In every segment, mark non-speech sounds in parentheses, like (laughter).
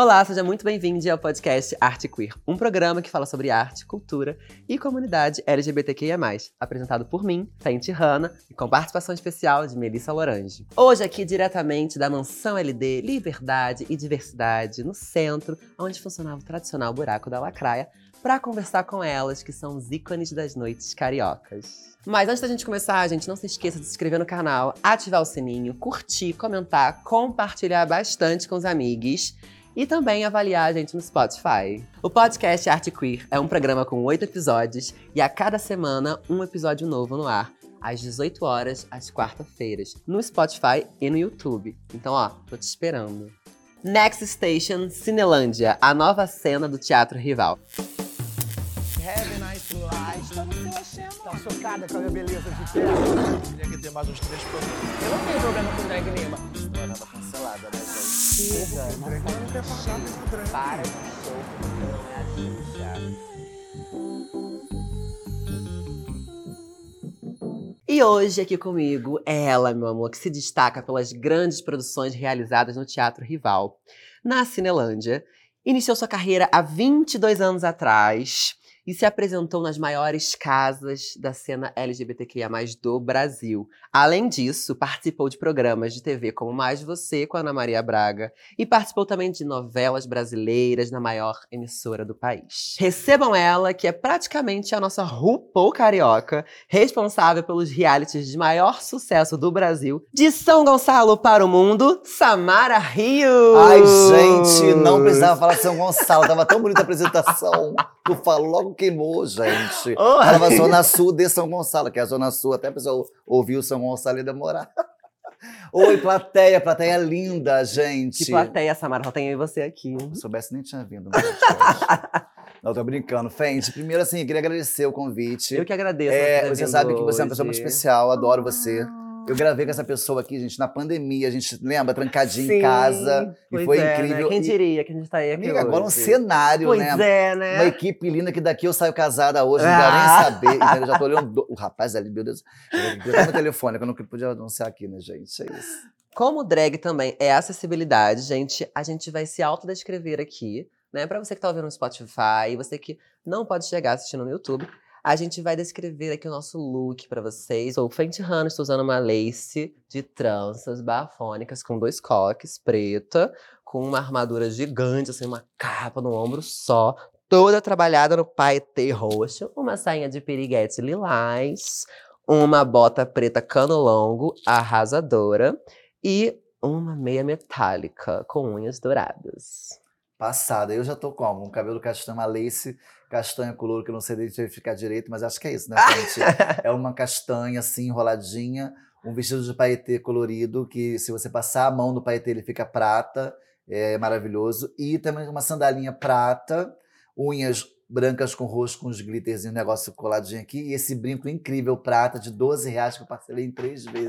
Olá, seja muito bem-vindo ao podcast Arte Queer, um programa que fala sobre arte, cultura e comunidade LGBTQIA+, apresentado por mim, Fenty Hanna, e com participação especial de Melissa Lorange. Hoje aqui diretamente da Mansão LD Liberdade e Diversidade, no centro, onde funcionava o tradicional buraco da lacraia, para conversar com elas, que são os ícones das noites cariocas. Mas antes da gente começar, gente, não se esqueça de se inscrever no canal, ativar o sininho, curtir, comentar, compartilhar bastante com os amigos e também avaliar a gente no Spotify. O podcast Arte Queer é um programa com oito episódios e a cada semana um episódio novo no ar, às 18 horas, às quarta-feiras, no Spotify e no YouTube. Então, ó, tô te esperando. Next Station Cinelândia, a nova cena do Teatro Rival. Have a nice life. Tá Tá chocada com a minha beleza de. Tinha que ter mais uns três. Eu não tenho problema com drag nenhuma. Não né, gente? Para E hoje aqui comigo é ela, meu amor, que se destaca pelas grandes produções realizadas no Teatro Rival. Na Cinelândia, iniciou sua carreira há 22 anos atrás e se apresentou nas maiores casas da cena LGBTQIA+, do Brasil. Além disso, participou de programas de TV como Mais Você, com Ana Maria Braga, e participou também de novelas brasileiras na maior emissora do país. Recebam ela, que é praticamente a nossa RuPaul carioca, responsável pelos realities de maior sucesso do Brasil, de São Gonçalo para o mundo, Samara Rio! Ai, gente, não precisava falar de São Gonçalo, tava tão bonita a apresentação. Tu falou logo queimou, gente. Oh. Ela vai Zona Sul de São Gonçalo, que é a Zona Sul, até a pessoa ouvir o Gonçalo e demorar. (laughs) Oi, plateia, plateia linda, gente. Que plateia, Samara, só tem eu e você aqui. Se eu soubesse, nem tinha vindo. (laughs) Não, tô brincando. Fente, primeiro, assim, queria agradecer o convite. Eu que agradeço. É, você sabe que você é uma pessoa muito especial, adoro você. Eu gravei com essa pessoa aqui, gente, na pandemia. A gente lembra, trancadinho Sim, em casa. pois e foi é, incrível. Né? Quem diria que a gente tá aí aqui amiga, agora um hoje? cenário, Pois né? é, né? Uma equipe linda que daqui eu saio casada hoje, não quero Ah. nem saber. Então eu já tô olhando. do- O rapaz ali, meu Deus. Eu tô no telefone, que eu não podia anunciar aqui, né, gente? É isso. Como drag também é acessibilidade, gente, a gente vai se autodescrever aqui, né? Pra você que tá ouvindo no Spotify, você que não pode chegar assistindo no YouTube, a gente vai descrever aqui o nosso look pra vocês. Sou Fenty Hanna, estou usando uma lace de tranças bafônicas com dois coques, preta, com uma armadura gigante, assim, uma capa no ombro só, toda trabalhada no paetê roxo, uma sainha de piriguete lilás, uma bota preta cano longo, arrasadora, e uma meia metálica com unhas douradas. Passada. Eu já tô como? Um cabelo castanho, uma lace castanha com louro, que eu não sei identificar direito, mas acho que é isso, né, (laughs) gente? é uma castanha, assim, enroladinha, um vestido de paetê colorido, que se você passar a mão no paetê, ele fica prata, é maravilhoso. E também uma sandalinha prata, unhas brancas com roxo, com os glitters e um negócio coladinho aqui. E esse brinco incrível prata de 12 reais que eu parcelei em três vezes.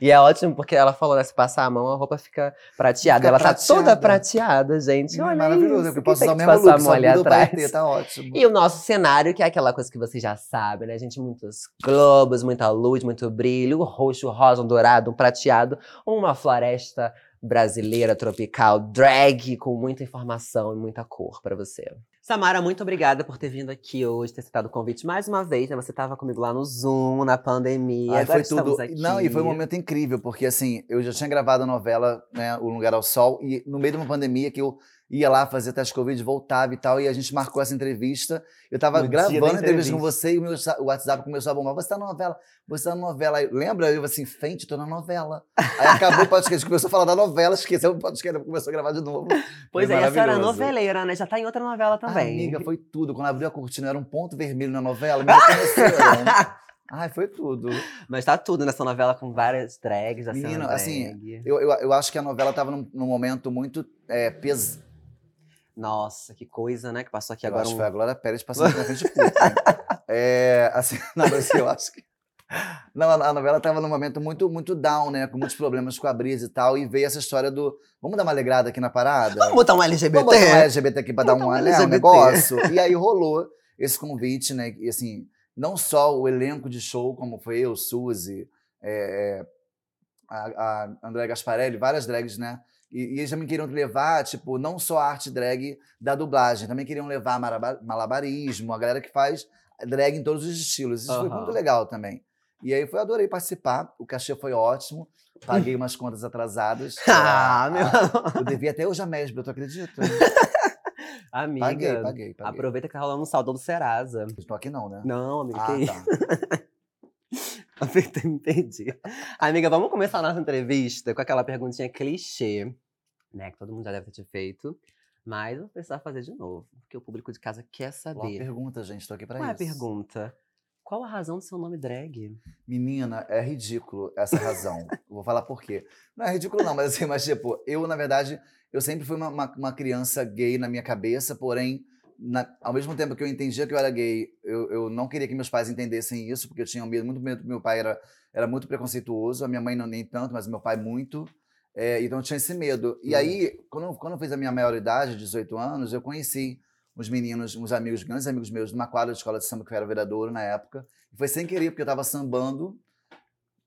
E é ótimo porque ela falou, né? Se passar a mão, a roupa fica prateada. Fica ela tá prateada. toda prateada, gente. É Olha maravilhoso, isso. porque eu posso usar o mesmo passar look, a mão ali atrás? tá ótimo. E o nosso cenário, que é aquela coisa que você já sabe, né, gente? Muitos globos, muita luz, muito brilho, o roxo, o rosa, um dourado, um prateado, uma floresta brasileira tropical, drag, com muita informação e muita cor pra você. Samara, muito obrigada por ter vindo aqui hoje, ter citado o convite mais uma vez, né? Você estava comigo lá no Zoom, na pandemia. Ai, foi tudo. Não, e foi um momento incrível, porque assim, eu já tinha gravado a novela, né, O Lugar ao Sol, e no meio de uma pandemia que eu ia lá fazer teste Covid, voltava e tal, e a gente marcou essa entrevista. Eu tava No gravando a entrevista com você e o meu o WhatsApp começou a bombar. Você tá na novela? Você tá na novela. Aí, lembra? Eu assim, Fente, tô na novela. Aí acabou o podcast, começou a falar da novela, esqueceu o podcast, começou a gravar de novo. Pois é, a senhora é noveleira, né? Já tá em outra novela também. Ah, amiga, foi tudo. Quando abriu a cortina, era um ponto vermelho na novela, me reconheceram. (laughs) Ai, foi tudo. Mas tá tudo nessa novela com várias drags, Menino, cena assim. Eu, eu, eu acho que a novela tava num, num momento muito é, pesado. Nossa, que coisa, né? Que passou aqui Eu agora acho um... que foi a Glória Pérez passando na frente de Putin. (laughs) é, assim, (laughs) não, mas eu acho que. Não, a novela estava num momento muito, muito down, né? Com muitos problemas com a Brisa e tal. E veio essa história do. Vamos dar uma alegrada aqui na parada? Vamos botar um LGBT? Vamos botar um LGBT aqui para dar um, um né, um negócio. E aí rolou esse convite, né? E assim, não só o elenco de show, como foi eu, Suzy, é, a, a André Gasparelli, várias drags, né? E, e eles também queriam levar, tipo, não só a arte drag da dublagem, também queriam levar malabarismo, a galera que faz drag em todos os estilos. Isso foi Aham. muito legal também. E aí foi, adorei participar, o cachê foi ótimo, paguei umas contas atratadas. (laughs) Ah, meu ah, Eu devia até hoje a Mesbro, tu acredita? (laughs) Amiga, Paguei, paguei, paguei. aproveita que tá rolando um saldo do Serasa. Estou aqui não, né? Não, amiga, ah, que tá. (laughs) Entendi. Amiga, vamos começar a nossa entrevista com aquela perguntinha clichê, né? Que todo mundo já deve ter te feito. Mas eu vou precisar fazer de novo, porque o público de casa quer saber. pergunta, gente, estou aqui para Qual é isso. a pergunta? Qual a razão do seu nome drag? Menina, é ridículo essa razão. (laughs) Vou falar por quê. Não é ridículo, não, mas assim, mas tipo, eu, na verdade, eu sempre fui uma, uma, uma criança gay na minha cabeça, porém, na- ao mesmo tempo que eu entendia que eu era gay, eu, eu não queria que meus pais entendessem isso, porque eu tinha medo, muito medo, meu pai era, era muito preconceituoso, a minha mãe não nem tanto, mas meu pai muito. É, então eu tinha esse medo. E Uhum. aí, quando, quando eu fiz a minha maioridade, 18 anos, eu conheci uns meninos, uns amigos, grandes amigos meus, numa quadra de escola de samba que eu era vereador na época. E foi sem querer, porque eu tava sambando,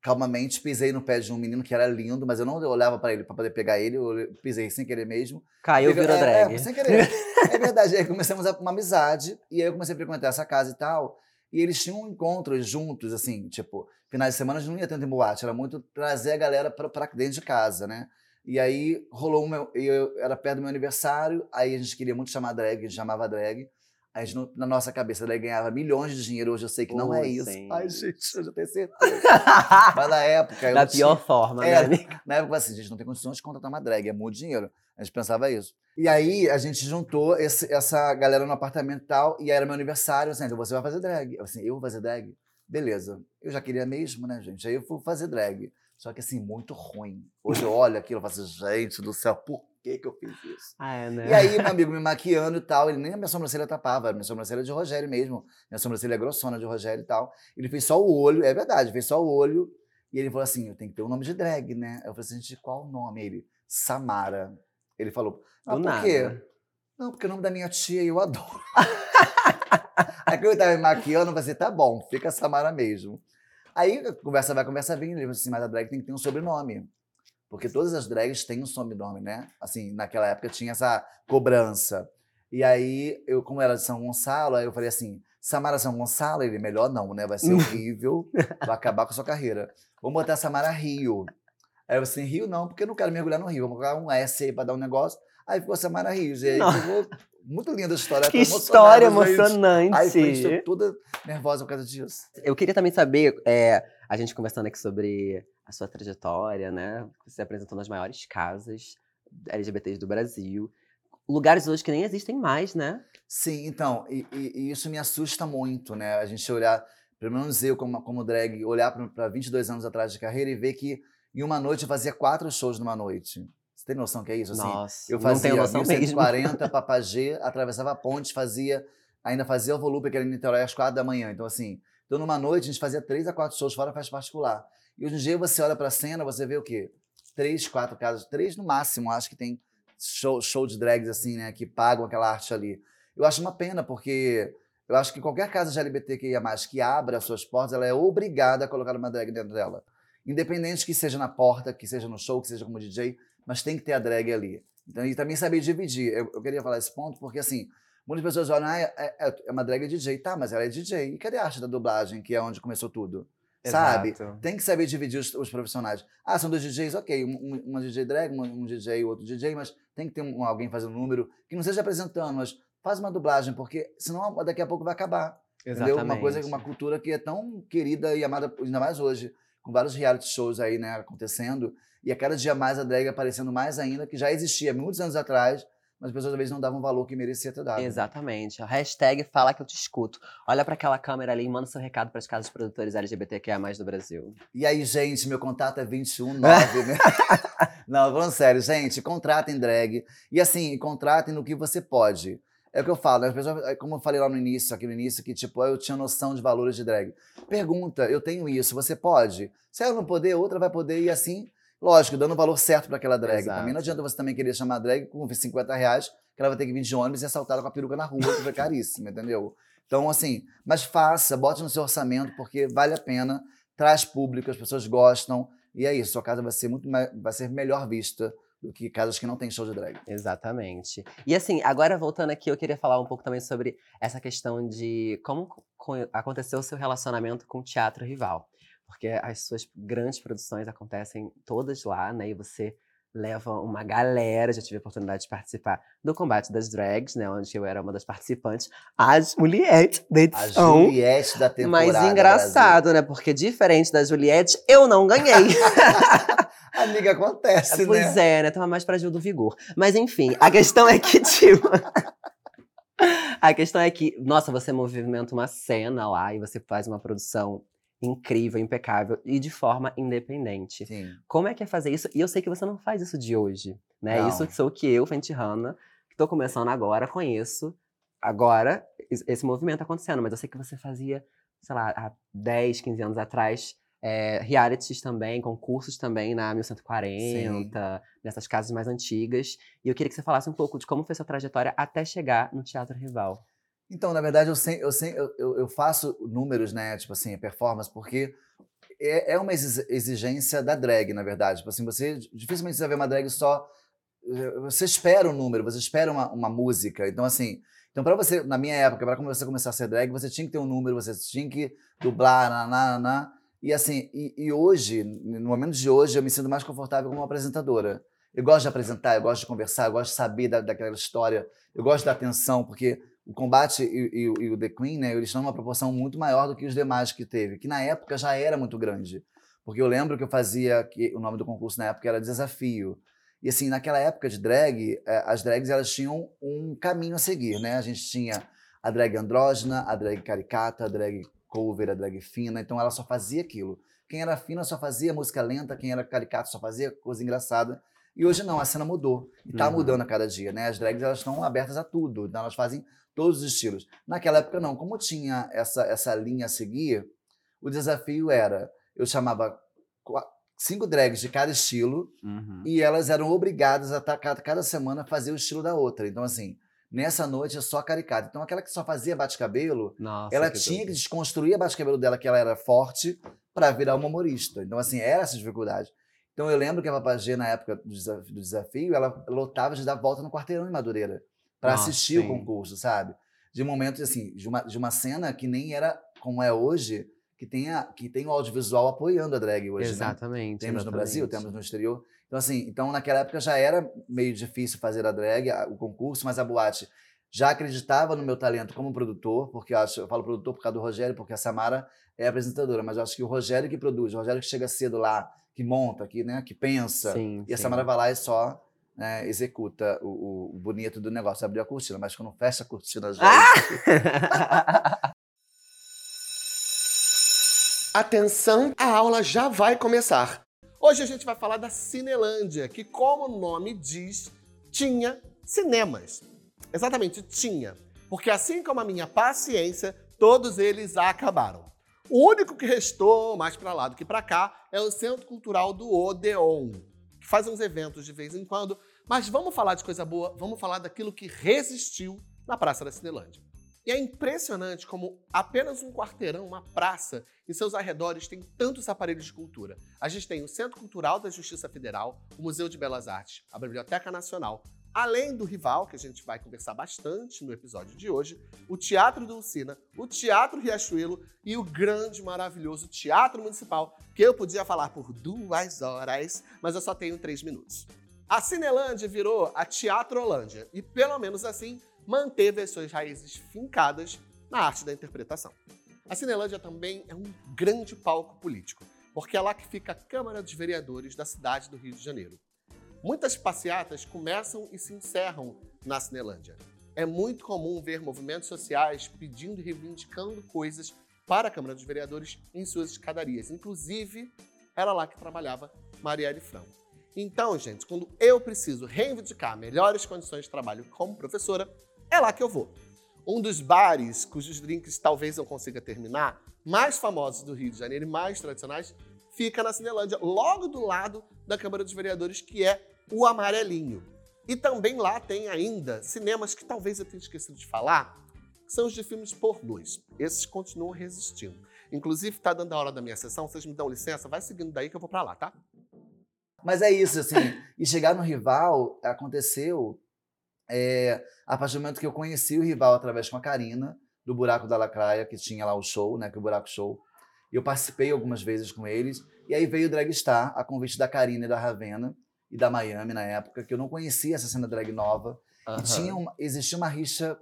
calmamente, pisei no pé de um menino que era lindo, mas eu não olhava para ele para poder pegar ele, eu pisei sem querer mesmo. Caiu, Peguei- virou é, drag. É, sem querer. (laughs) é verdade. Aí começamos uma amizade, e aí eu comecei a frequentar essa casa e tal. E eles tinham encontros juntos, assim, tipo, finais de semana a gente não ia tanto em boate, era muito trazer a galera pra dentro de casa, né? E aí rolou o meu. Eu, era perto do meu aniversário, aí a gente queria muito chamar drag, a gente chamava drag. A gente, na nossa cabeça, drag ganhava milhões de dinheiro, hoje eu sei que não é isso. sim. Ai, gente, eu já tenho certeza. (laughs) Mas na época. eu da tinha- pior forma, É, né, amiga? na época, assim, a gente não tem condições de contratar uma drag, é muito dinheiro. A gente pensava isso. E aí, a gente juntou esse- essa galera no apartamento e tal, e aí era meu aniversário, assim, você vai fazer drag. Eu assim, eu vou fazer drag? Beleza. Eu já queria mesmo, né, gente? Aí eu fui fazer drag. Só que, assim, muito ruim. Hoje eu olho aquilo e falo assim, gente do céu, por que que eu fiz isso? Ah, é, né? E aí, meu (laughs) amigo me maquiando e tal, ele nem a minha sobrancelha tapava, a minha sobrancelha é de Rogério mesmo. Minha sobrancelha é grossona de Rogério e tal. Ele fez só o olho, é verdade, fez só o olho. E ele falou assim: eu tenho que ter um nome de drag, né? Eu falei assim, gente, qual o nome? Ele, Samara. Ele falou, ah, Do por nada. quê? Não, porque é o nome da minha tia e eu adoro. (laughs) Aí quando eu tava me maquiando, eu falei assim, tá bom, fica Samara mesmo. Aí conversa vai, conversa vem, ele falou assim, mas a drag tem que ter um sobrenome. Porque todas as drags têm um sobrenome, né? Assim, naquela época tinha essa cobrança. E aí, eu, como era de São Gonçalo, aí eu falei assim, Samara São Gonçalo? Ele, melhor não, né? Vai ser (laughs) horrível, vai acabar com a sua carreira. Vamos botar Samara Rio. Aí eu assim, Rio não, porque eu não quero mergulhar no Rio. Vamos colocar um S aí pra dar um negócio. Aí ficou Samara. E aí Não. ficou muito linda a história. Que história gente. emocionante. Aí estou toda nervosa por causa disso. Eu queria também saber, é, a gente conversando aqui sobre a sua trajetória, né? Você apresentou nas maiores casas LGBTs do Brasil. Lugares hoje que nem existem mais, né? Sim, então, e, e- isso me assusta muito, né? A gente olhar, pelo menos eu como, como drag, olhar para 22 anos atrás de carreira e ver que em uma noite eu fazia quatro shows numa noite. Você tem noção que é isso? Assim, Nossa, eu não fazia tenho noção mesmo. 1140 (laughs) Papagê, atravessava a ponte, fazia, ainda fazia o volume que era em Niterói às quatro da manhã. Então, assim, então numa noite a gente fazia três a quatro shows fora festa particular. E hoje em dia você olha pra cena, você vê o quê? Três, quatro casas, três no máximo, acho que tem show, show de drags assim, né, que pagam aquela arte ali. Eu acho uma pena, porque eu acho que qualquer casa de LGBTQIA+, que abra as suas portas, ela é obrigada a colocar uma drag dentro dela. Independente que seja na porta, que seja no show, que seja como DJ, mas tem que ter a drag ali. Então, e também saber dividir. Eu, eu queria falar esse ponto porque, assim, muitas pessoas olham, ah, é, é- é uma drag DJ. Tá, mas ela é DJ. E cadê a arte da dublagem, que é onde começou tudo? Sabe? Exato. Tem que saber dividir os, os profissionais. Ah, são dois DJs, ok. Um, um- uma DJ drag, um, um DJ e outro DJ, mas tem que ter um- alguém fazendo número que não seja apresentando, mas faz uma dublagem, porque senão daqui a pouco vai acabar. Entendeu? Uma coisa, uma cultura que é tão querida e amada, ainda mais hoje, com vários reality shows aí, né, acontecendo, e a cada dia mais a drag aparecendo mais ainda, que já existia muitos anos atrás, mas as pessoas às vezes não davam o valor que merecia ter dado. Exatamente. A hashtag fala que eu te escuto. Olha pra aquela câmera ali e manda seu recado para as casas produtores LGBTQIA+, do Brasil. E aí, gente, meu contato é 219, né? (laughs) Não, falando sério, gente, contratem drag. E assim, contratem no que você pode. É o que eu falo, né? as pessoas, é como eu falei lá no início, aqui no início, que tipo, eu tinha noção de valores de drag. Pergunta, eu tenho isso, você pode? Se ela não poder, outra vai poder, e assim, lógico, dando o valor certo para aquela drag. Exato. Também não adianta você também querer chamar drag com 50 reais, que ela vai ter que vir de ônibus e assaltada com a peruca na rua, que foi caríssimo, entendeu? Então, assim, mas faça, bote no seu orçamento, porque vale a pena, traz público, as pessoas gostam, e é isso, sua casa vai ser muito mais, vai ser melhor vista do que casas que não tem show de drag. Exatamente. E assim, agora voltando aqui, eu queria falar um pouco também sobre essa questão de como co- aconteceu o seu relacionamento com o teatro rival. Porque as suas grandes produções acontecem todas lá, né? E você leva uma galera. Já tive a oportunidade de participar do combate das drags, né? Onde eu era uma das participantes. A Juliette da A edição. Juliette da temporada. Mas engraçado, né? Porque diferente da Juliette, eu não ganhei. Brasil. (laughs) Amiga, acontece, pois né? é, né? Tava mais pra Gil do Vigor. Mas enfim, a questão é que, (laughs) tipo. a questão é que, nossa, você movimenta uma cena lá e você faz uma produção incrível, impecável e de forma independente. Sim. Como é que é fazer isso? E eu sei que você não faz isso de hoje, né? Não. Isso sou que eu, Fenty Hanna, que tô começando agora, conheço agora es- esse movimento acontecendo, mas eu sei que você fazia, sei lá, há 10, 15 anos atrás, é, realities também, concursos também na 1140, nessas casas mais antigas. E eu queria que você falasse um pouco de como foi sua trajetória até chegar no Teatro Rival. Então, na verdade, eu, sem, eu, sem, eu, eu faço números, né? Tipo assim, performance, porque é, é uma exi- exigência da drag, na verdade. Tipo assim, você dificilmente você vai ver uma drag só. Você espera um número, você espera uma, uma música. Então, assim. Então, para você, na minha época, para você começar a ser drag, você tinha que ter um número, você tinha que dublar, naná. E assim, e, e hoje, no momento de hoje, eu me sinto mais confortável como apresentadora. Eu gosto de apresentar, eu gosto de conversar, eu gosto de saber da, daquela história, eu gosto da atenção, porque o combate e, e e o The Queen, né, eles estão numa proporção muito maior do que os demais que teve, que na época já era muito grande. Porque eu lembro que eu fazia, que o nome do concurso na época era Desafio. E assim, naquela época de drag, eh, as drags elas tinham um caminho a seguir, né? A gente tinha a drag andrógena, a drag caricata, a drag cover, a drag fina, então ela só fazia aquilo. Quem era fina só fazia música lenta, quem era caricato só fazia coisa engraçada. E hoje não, a cena mudou. E tá Uhum. mudando a cada dia, né? As drags elas estão abertas a tudo, então elas fazem todos os estilos. Naquela época não, como tinha essa, essa linha a seguir, o desafio era, eu chamava cinco drags de cada estilo e elas eram obrigadas a tá, cada, cada semana fazer o estilo da outra. Então assim, nessa noite é só caricata. Então aquela que só fazia bate-cabelo, ela que tinha que tudo. desconstruir a bate-cabelo dela, que ela era forte, para virar uma humorista. Então, assim, era essa dificuldade. Então, eu lembro que a Papagê, na época do desa- do desafio, ela lotava de dar volta no quarteirão em Madureira para Nossa, assistir sim. o concurso, sabe? De momentos, assim, de uma, de uma cena que nem era como é hoje, que tem, a, que tem o audiovisual apoiando a drag hoje, né? Exatamente. Temos no Brasil, exatamente. temos no exterior. Então, assim, então naquela época já era meio difícil fazer a drag, a- o concurso, mas a boate já acreditava no meu talento como produtor, porque eu, acho, eu falo produtor por causa do Rogério, porque a Samara é apresentadora, mas eu acho que o Rogério que produz, o Rogério que chega cedo lá, que monta, que, né, que pensa, Sim, e a sim. Samara vai lá e só né, executa o, o- bonito do negócio, abriu a cortina, mas quando fecha a cortina já. (laughs) Atenção, a aula já vai começar. Hoje a gente vai falar da Cinelândia, que, como o nome diz, tinha cinemas. Exatamente, tinha. Porque assim como a minha paciência, todos eles acabaram. O único que restou, mais para lá do que para cá, é o Centro Cultural do Odeon, que faz uns eventos de vez em quando. Mas vamos falar de coisa boa, vamos falar daquilo que resistiu na Praça da Cinelândia. E é impressionante como apenas um quarteirão, uma praça, em seus arredores tem tantos aparelhos de cultura. A gente tem o Centro Cultural da Justiça Federal, o Museu de Belas Artes, a Biblioteca Nacional, além do rival, que a gente vai conversar bastante no episódio de hoje, o Teatro Dulcina, o Teatro Riachuelo e o grande, maravilhoso Teatro Municipal, que eu podia falar por duas horas, mas eu só tenho três minutos. A Cinelândia virou a Teatrolândia e, pelo menos assim, manteve as suas raízes fincadas na arte da interpretação. A Cinelândia também é um grande palco político, porque é lá que fica a Câmara dos Vereadores da cidade do Rio de Janeiro. Muitas passeatas começam e se encerram na Cinelândia. É muito comum ver movimentos sociais pedindo e reivindicando coisas para a Câmara dos Vereadores em suas escadarias. Inclusive, era lá que trabalhava Marielle Franco. Então, gente, quando eu preciso reivindicar melhores condições de trabalho como professora, é lá que eu vou. Um dos bares cujos drinks talvez eu consiga terminar, mais famosos do Rio de Janeiro e mais tradicionais, fica na Cinelândia, logo do lado da Câmara dos Vereadores, que é o Amarelinho. E também lá tem ainda cinemas que talvez eu tenha esquecido de falar, são os de filmes pornôs. Esses continuam resistindo. Inclusive, tá dando a hora da minha sessão, vocês me dão licença, vai seguindo daí que eu vou pra lá, tá? Mas é isso, assim. (laughs) E chegar no rival aconteceu é, a partir do momento que eu conheci o rival através com a Karina, do Buraco da Lacraia, que tinha lá o show, né? Que é o Buraco Show. Eu participei algumas vezes com eles. E aí veio o Drag Star, a convite da Karina e da Ravena, e da Miami na época, que eu não conhecia essa cena drag nova. Aham. E tinha uma, existia uma rixa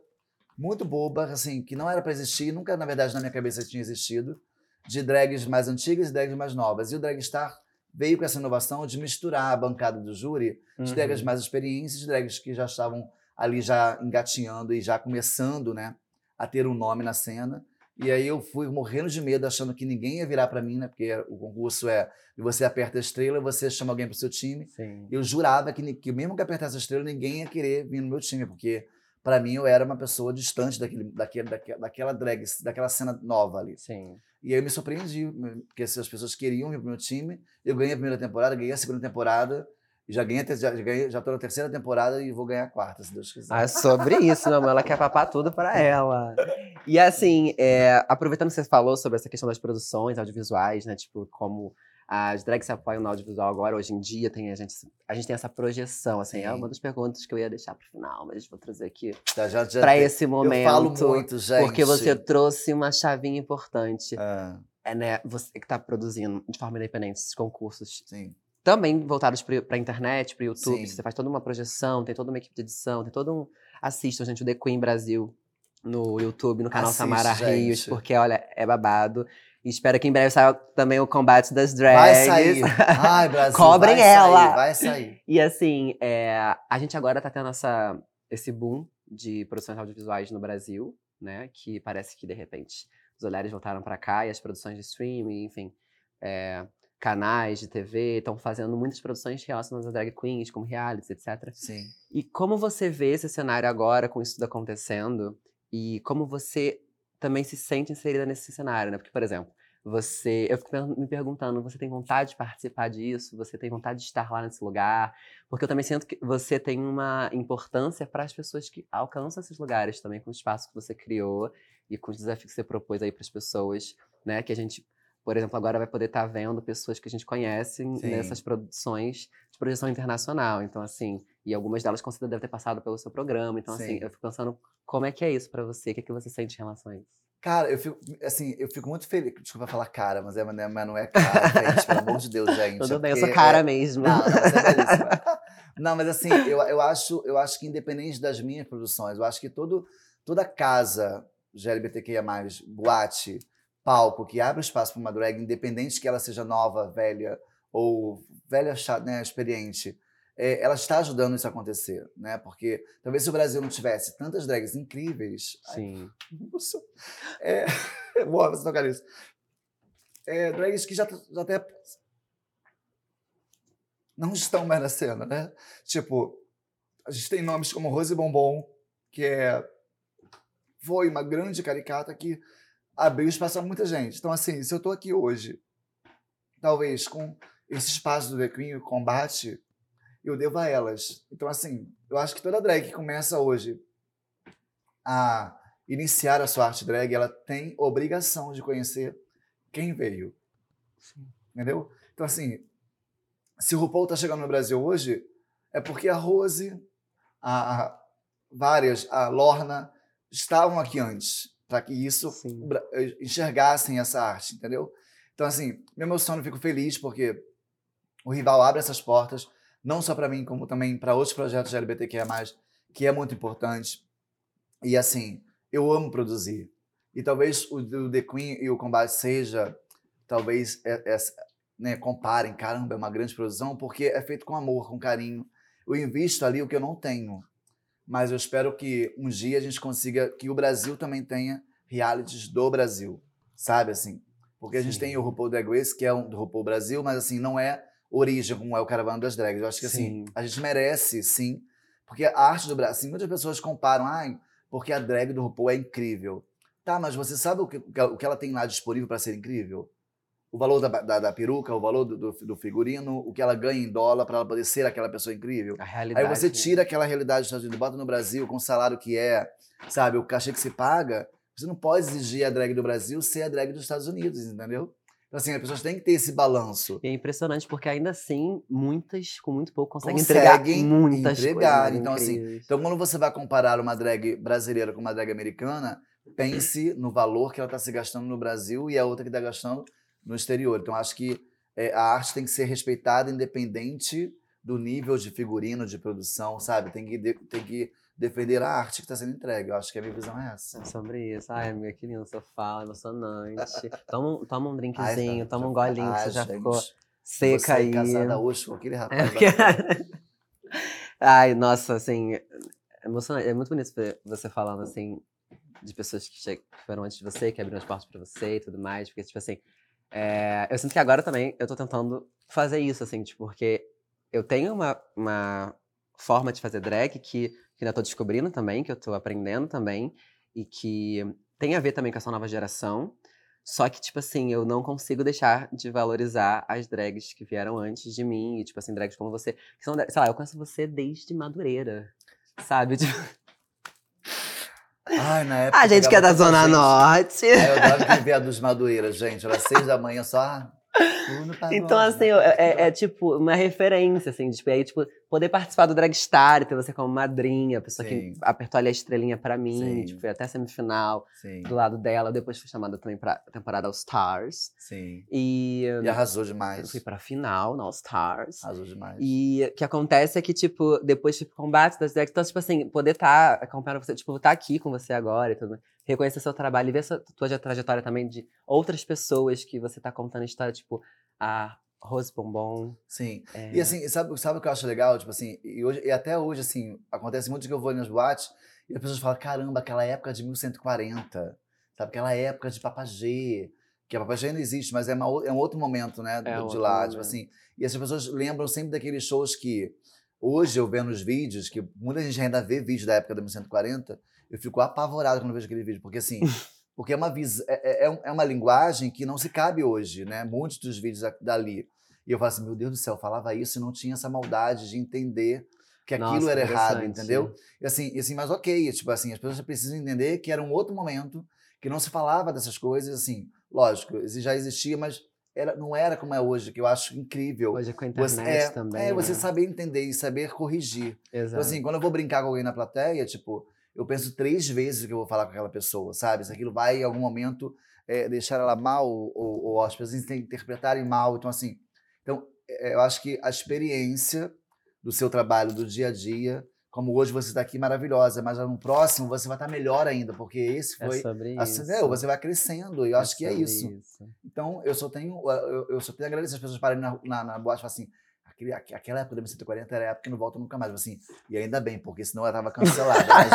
muito boba, assim, que não era para existir, nunca, na verdade, na minha cabeça tinha existido, de drags mais antigas e drags mais novas. E o Dragstar veio com essa inovação de misturar a bancada do júri de Uhum. drags mais experientes, de drags que já estavam ali já engatinhando e já começando, né, a ter um nome na cena. E aí eu fui morrendo de medo, achando que ninguém ia virar para mim, né, porque o concurso é você aperta a estrela, você chama alguém para o seu time. Sim. Eu jurava que, que mesmo que apertasse a estrela, ninguém ia querer vir no meu time, porque para mim eu era uma pessoa distante daquele, daquele, daque- daquela drag, daquela cena nova ali. Sim. E aí eu me surpreendi, porque as pessoas queriam vir pro meu time. Eu ganhei a primeira temporada, ganhei a segunda temporada, já ganhei, já, já, ganhei, já tô na terceira temporada e vou ganhar a quarta, se Deus quiser. Ah, é sobre isso, meu amor. Ela quer papar tudo pra (laughs) ela. E assim, é, aproveitando que você falou sobre essa questão das produções audiovisuais, né? Tipo, como as drags se apoiam no audiovisual agora, hoje em dia, tem, a, gente, a gente tem essa projeção, assim. É Sim. uma das perguntas que eu ia deixar pro final, mas vou trazer aqui tem- esse eu momento. falo muito, gente. Porque você trouxe uma chavinha importante. Ah, É, né? Você que tá produzindo de forma independente esses concursos sim, também voltados pra, pra internet, pro YouTube. Sim. Você faz toda uma projeção, tem toda uma equipe de edição, tem todo um. Assistam, gente, o The Queen Brasil no YouTube, no canal Assiste, Samara Rios, gente. porque, olha, é babado. E espero que em breve saia também o combate das vai drags. sair. (laughs) Ai, Brasil, Cobrem vai ela. Sair, vai sair. E assim, é, a gente agora tá tendo essa, esse boom de produções audiovisuais no Brasil, né? Que parece que, de repente, os olhares voltaram pra cá e as produções de streaming, enfim, é, canais de TV estão fazendo muitas produções relacionadas a drag queens, como realities, etc. Sim. E como você vê esse cenário agora, com isso tudo acontecendo, e como você também se sente inserida nesse cenário, né? Porque, por exemplo, você. Eu fico me perguntando, você tem vontade de participar disso? Você tem vontade de estar lá nesse lugar? Porque eu também sinto que você tem uma importância para as pessoas que alcançam esses lugares também, com o espaço que você criou e com os desafios que você propôs aí para as pessoas, né? Que a gente, por exemplo, agora vai poder estar vendo pessoas que a gente conhece Sim. nessas produções de projeção internacional. Então, assim, e algumas delas com certeza devem ter passado pelo seu programa. Então, assim, Sim. eu fico pensando como é que é isso pra você, o que, é que você sente em relação a isso? Cara, eu fico, assim, eu fico muito feliz. Desculpa falar cara, mas, é, mas não é cara, gente. Pelo amor de Deus, (laughs) gente. Tudo é bem, eu sou cara é- mesmo. Não, não, você é. (laughs) Não, mas assim, eu, eu, acho, eu acho que independente das minhas produções, eu acho que todo, toda casa LGBTQIA+, boate, palco, que abre espaço para uma drag, independente que ela seja nova, velha ou velha, né, experiente, é, ela está ajudando isso a acontecer, né? Porque talvez se o Brasil não tivesse tantas drags incríveis... Ai, Sim. Nossa. É, (laughs) boa você tocar nisso. É, drags que já, já até não estão mais na cena, né? Tipo, a gente tem nomes como Rose Bombom, que é foi uma grande caricata que abriu espaço a muita gente. Então, assim, se eu tô aqui hoje, talvez com esse espaço do o combate, eu devo a elas. Então, assim, eu acho que toda drag que começa hoje a iniciar a sua arte drag, ela tem obrigação de conhecer quem veio. Entendeu? Então, assim, se o RuPaul tá chegando no Brasil hoje, é porque a Rose, a, a várias, a Lorna, estavam aqui antes, para que isso Sim. o eh, enxergassem essa arte, entendeu? Então, assim, me emociono e fico feliz porque o rival abre essas portas, não só para mim, como também para outros projetos de LGBTQIA+, que é muito importante. E, assim, eu amo produzir. E talvez o do The Queen e o Combate seja, talvez, é- essa- né, comparem, caramba, é uma grande produção, porque é feito com amor, com carinho. Eu invisto ali o que eu não tenho. Mas eu espero que um dia a gente consiga, que o Brasil também tenha realities do Brasil, sabe assim? Porque a gente Sim. tem o RuPaul Drag Race, que é um do RuPaul Brasil, mas assim, não é origem como é o Caravana das Drags. Eu acho que assim, Sim. a gente merece, sim, porque a arte do Brasil, assim, muitas pessoas comparam, ai, porque a drag do RuPaul é incrível. Tá, mas você sabe o que, o que ela tem lá disponível para ser incrível? O valor da, da, da peruca, o valor do, do, figurino, o que ela ganha em dólar para ela poder ser aquela pessoa incrível. A realidade. Aí você né? tira aquela realidade dos Estados Unidos, bota no Brasil com o salário que é, sabe, o cachê que se paga. Você não pode exigir a drag do Brasil ser a drag dos Estados Unidos, entendeu? Então, assim, as pessoas têm que ter esse balanço. E é impressionante porque ainda assim, muitas, com muito pouco, conseguem, entregar Conseguem muitas entregar. coisas Então, assim, incríveis. Então, quando você vai comparar uma drag brasileira com uma drag americana, pense no valor que ela está se gastando no Brasil e a outra que está gastando no exterior. Então, acho que é, a arte tem que ser respeitada independente do nível de figurino, de produção, sabe? Tem que, de- tem que defender a arte que está sendo entregue. Eu acho que a minha visão é essa. É sobre isso. Ai, amiga, que lindo seu fala, emocionante. Toma, um- toma um Ai, drinkzinho, já- toma um golinho, que ai, você já gente, ficou Você seca aí. casada hoje com aquele É, rapaz. bacana. Ai, nossa, assim, é emocionante. É muito bonito você falando, assim, de pessoas que, che- que foram antes de você, que abriram as portas pra você e tudo mais. Porque, tipo assim, é, eu sinto que agora também eu tô tentando fazer isso, assim, tipo, porque eu tenho uma, uma forma de fazer drag que, que ainda tô descobrindo também, que eu tô aprendendo também, e que tem a ver também com essa nova geração. Só que, tipo assim, eu não consigo deixar de valorizar as drags que vieram antes de mim. E, tipo assim, drags como você. Que são, sei lá, eu conheço você desde Madureira. Sabe? (laughs) Tipo, Ai, na época. a gente que é da Zona gente. Norte. Aí eu adoro que via dos Madureiras, gente. Era seis da manhã só. ah, Então, assim, eu- é, é, é, tipo uma referência, assim, tipo, aí, tipo, poder participar do Dragstar e ter você como madrinha, a pessoa Sim. que apertou ali a estrelinha pra mim, Sim. tipo, foi até a semifinal Sim, do lado dela. Depois fui chamada também pra temporada All Stars. sim. E E arrasou eu demais. fui pra final na All Stars. Arrasou demais. E o que acontece é que, tipo, depois, tipo, combate das drags, então, tipo assim, poder estar acompanhando você, tipo, estar aqui com você agora e tudo, reconhecer seu trabalho e ver sua tua trajetória também de outras pessoas que você tá contando história, tipo, a Rose Bombom. Sim. é, E assim, sabe, sabe o que eu acho legal? Tipo assim, e, hoje, e até hoje, assim, acontece muito que eu vou nas boates e as pessoas falam, caramba, aquela época de 1140, sabe? Aquela época de Papagê, que a Papagê ainda existe, mas é, uma, é um outro momento, né, do- É de lá, momento. tipo assim. E as pessoas lembram sempre daqueles shows que, hoje eu vendo os vídeos, que muita gente ainda vê vídeo da época de 1140, eu fico apavorado quando eu vejo aquele vídeo, porque assim... (laughs) Porque é uma, é, é- é é uma linguagem que não se cabe hoje, né? Muitos dos vídeos da- dali. E eu falo assim, meu Deus do céu, eu falava isso e não tinha essa maldade de entender que aquilo Nossa, era errado, entendeu? E assim, e assim, mas ok, tipo assim, as pessoas precisam entender que era um outro momento, que não se falava dessas coisas, assim, lógico, isso já existia, mas era, não era como é hoje, que eu acho incrível. Hoje com a Você, internet é, também. é, você né? saber entender e saber corrigir. Então, Exato. assim, quando eu vou brincar com alguém na plateia, tipo, eu penso três vezes que eu vou falar com aquela pessoa, sabe? Se aquilo vai, em algum momento, é, deixar ela mal ou, ou as pessoas inter- interpretarem mal. Então, assim, então, é, eu acho que a experiência do seu trabalho, do dia a dia, como hoje você está aqui maravilhosa, mas no próximo você vai estar melhor ainda, porque esse é foi... sobre Assim, isso. é, você vai crescendo, e eu acho que é sobre isso. Então, eu só tenho, eu, eu só tenho a agradecer as pessoas pararem na, na, na boate e falarem assim, aquele, aque- aquela época da 140 era a época que não volta nunca mais. Assim, e ainda bem, porque senão ela tava cancelada, né,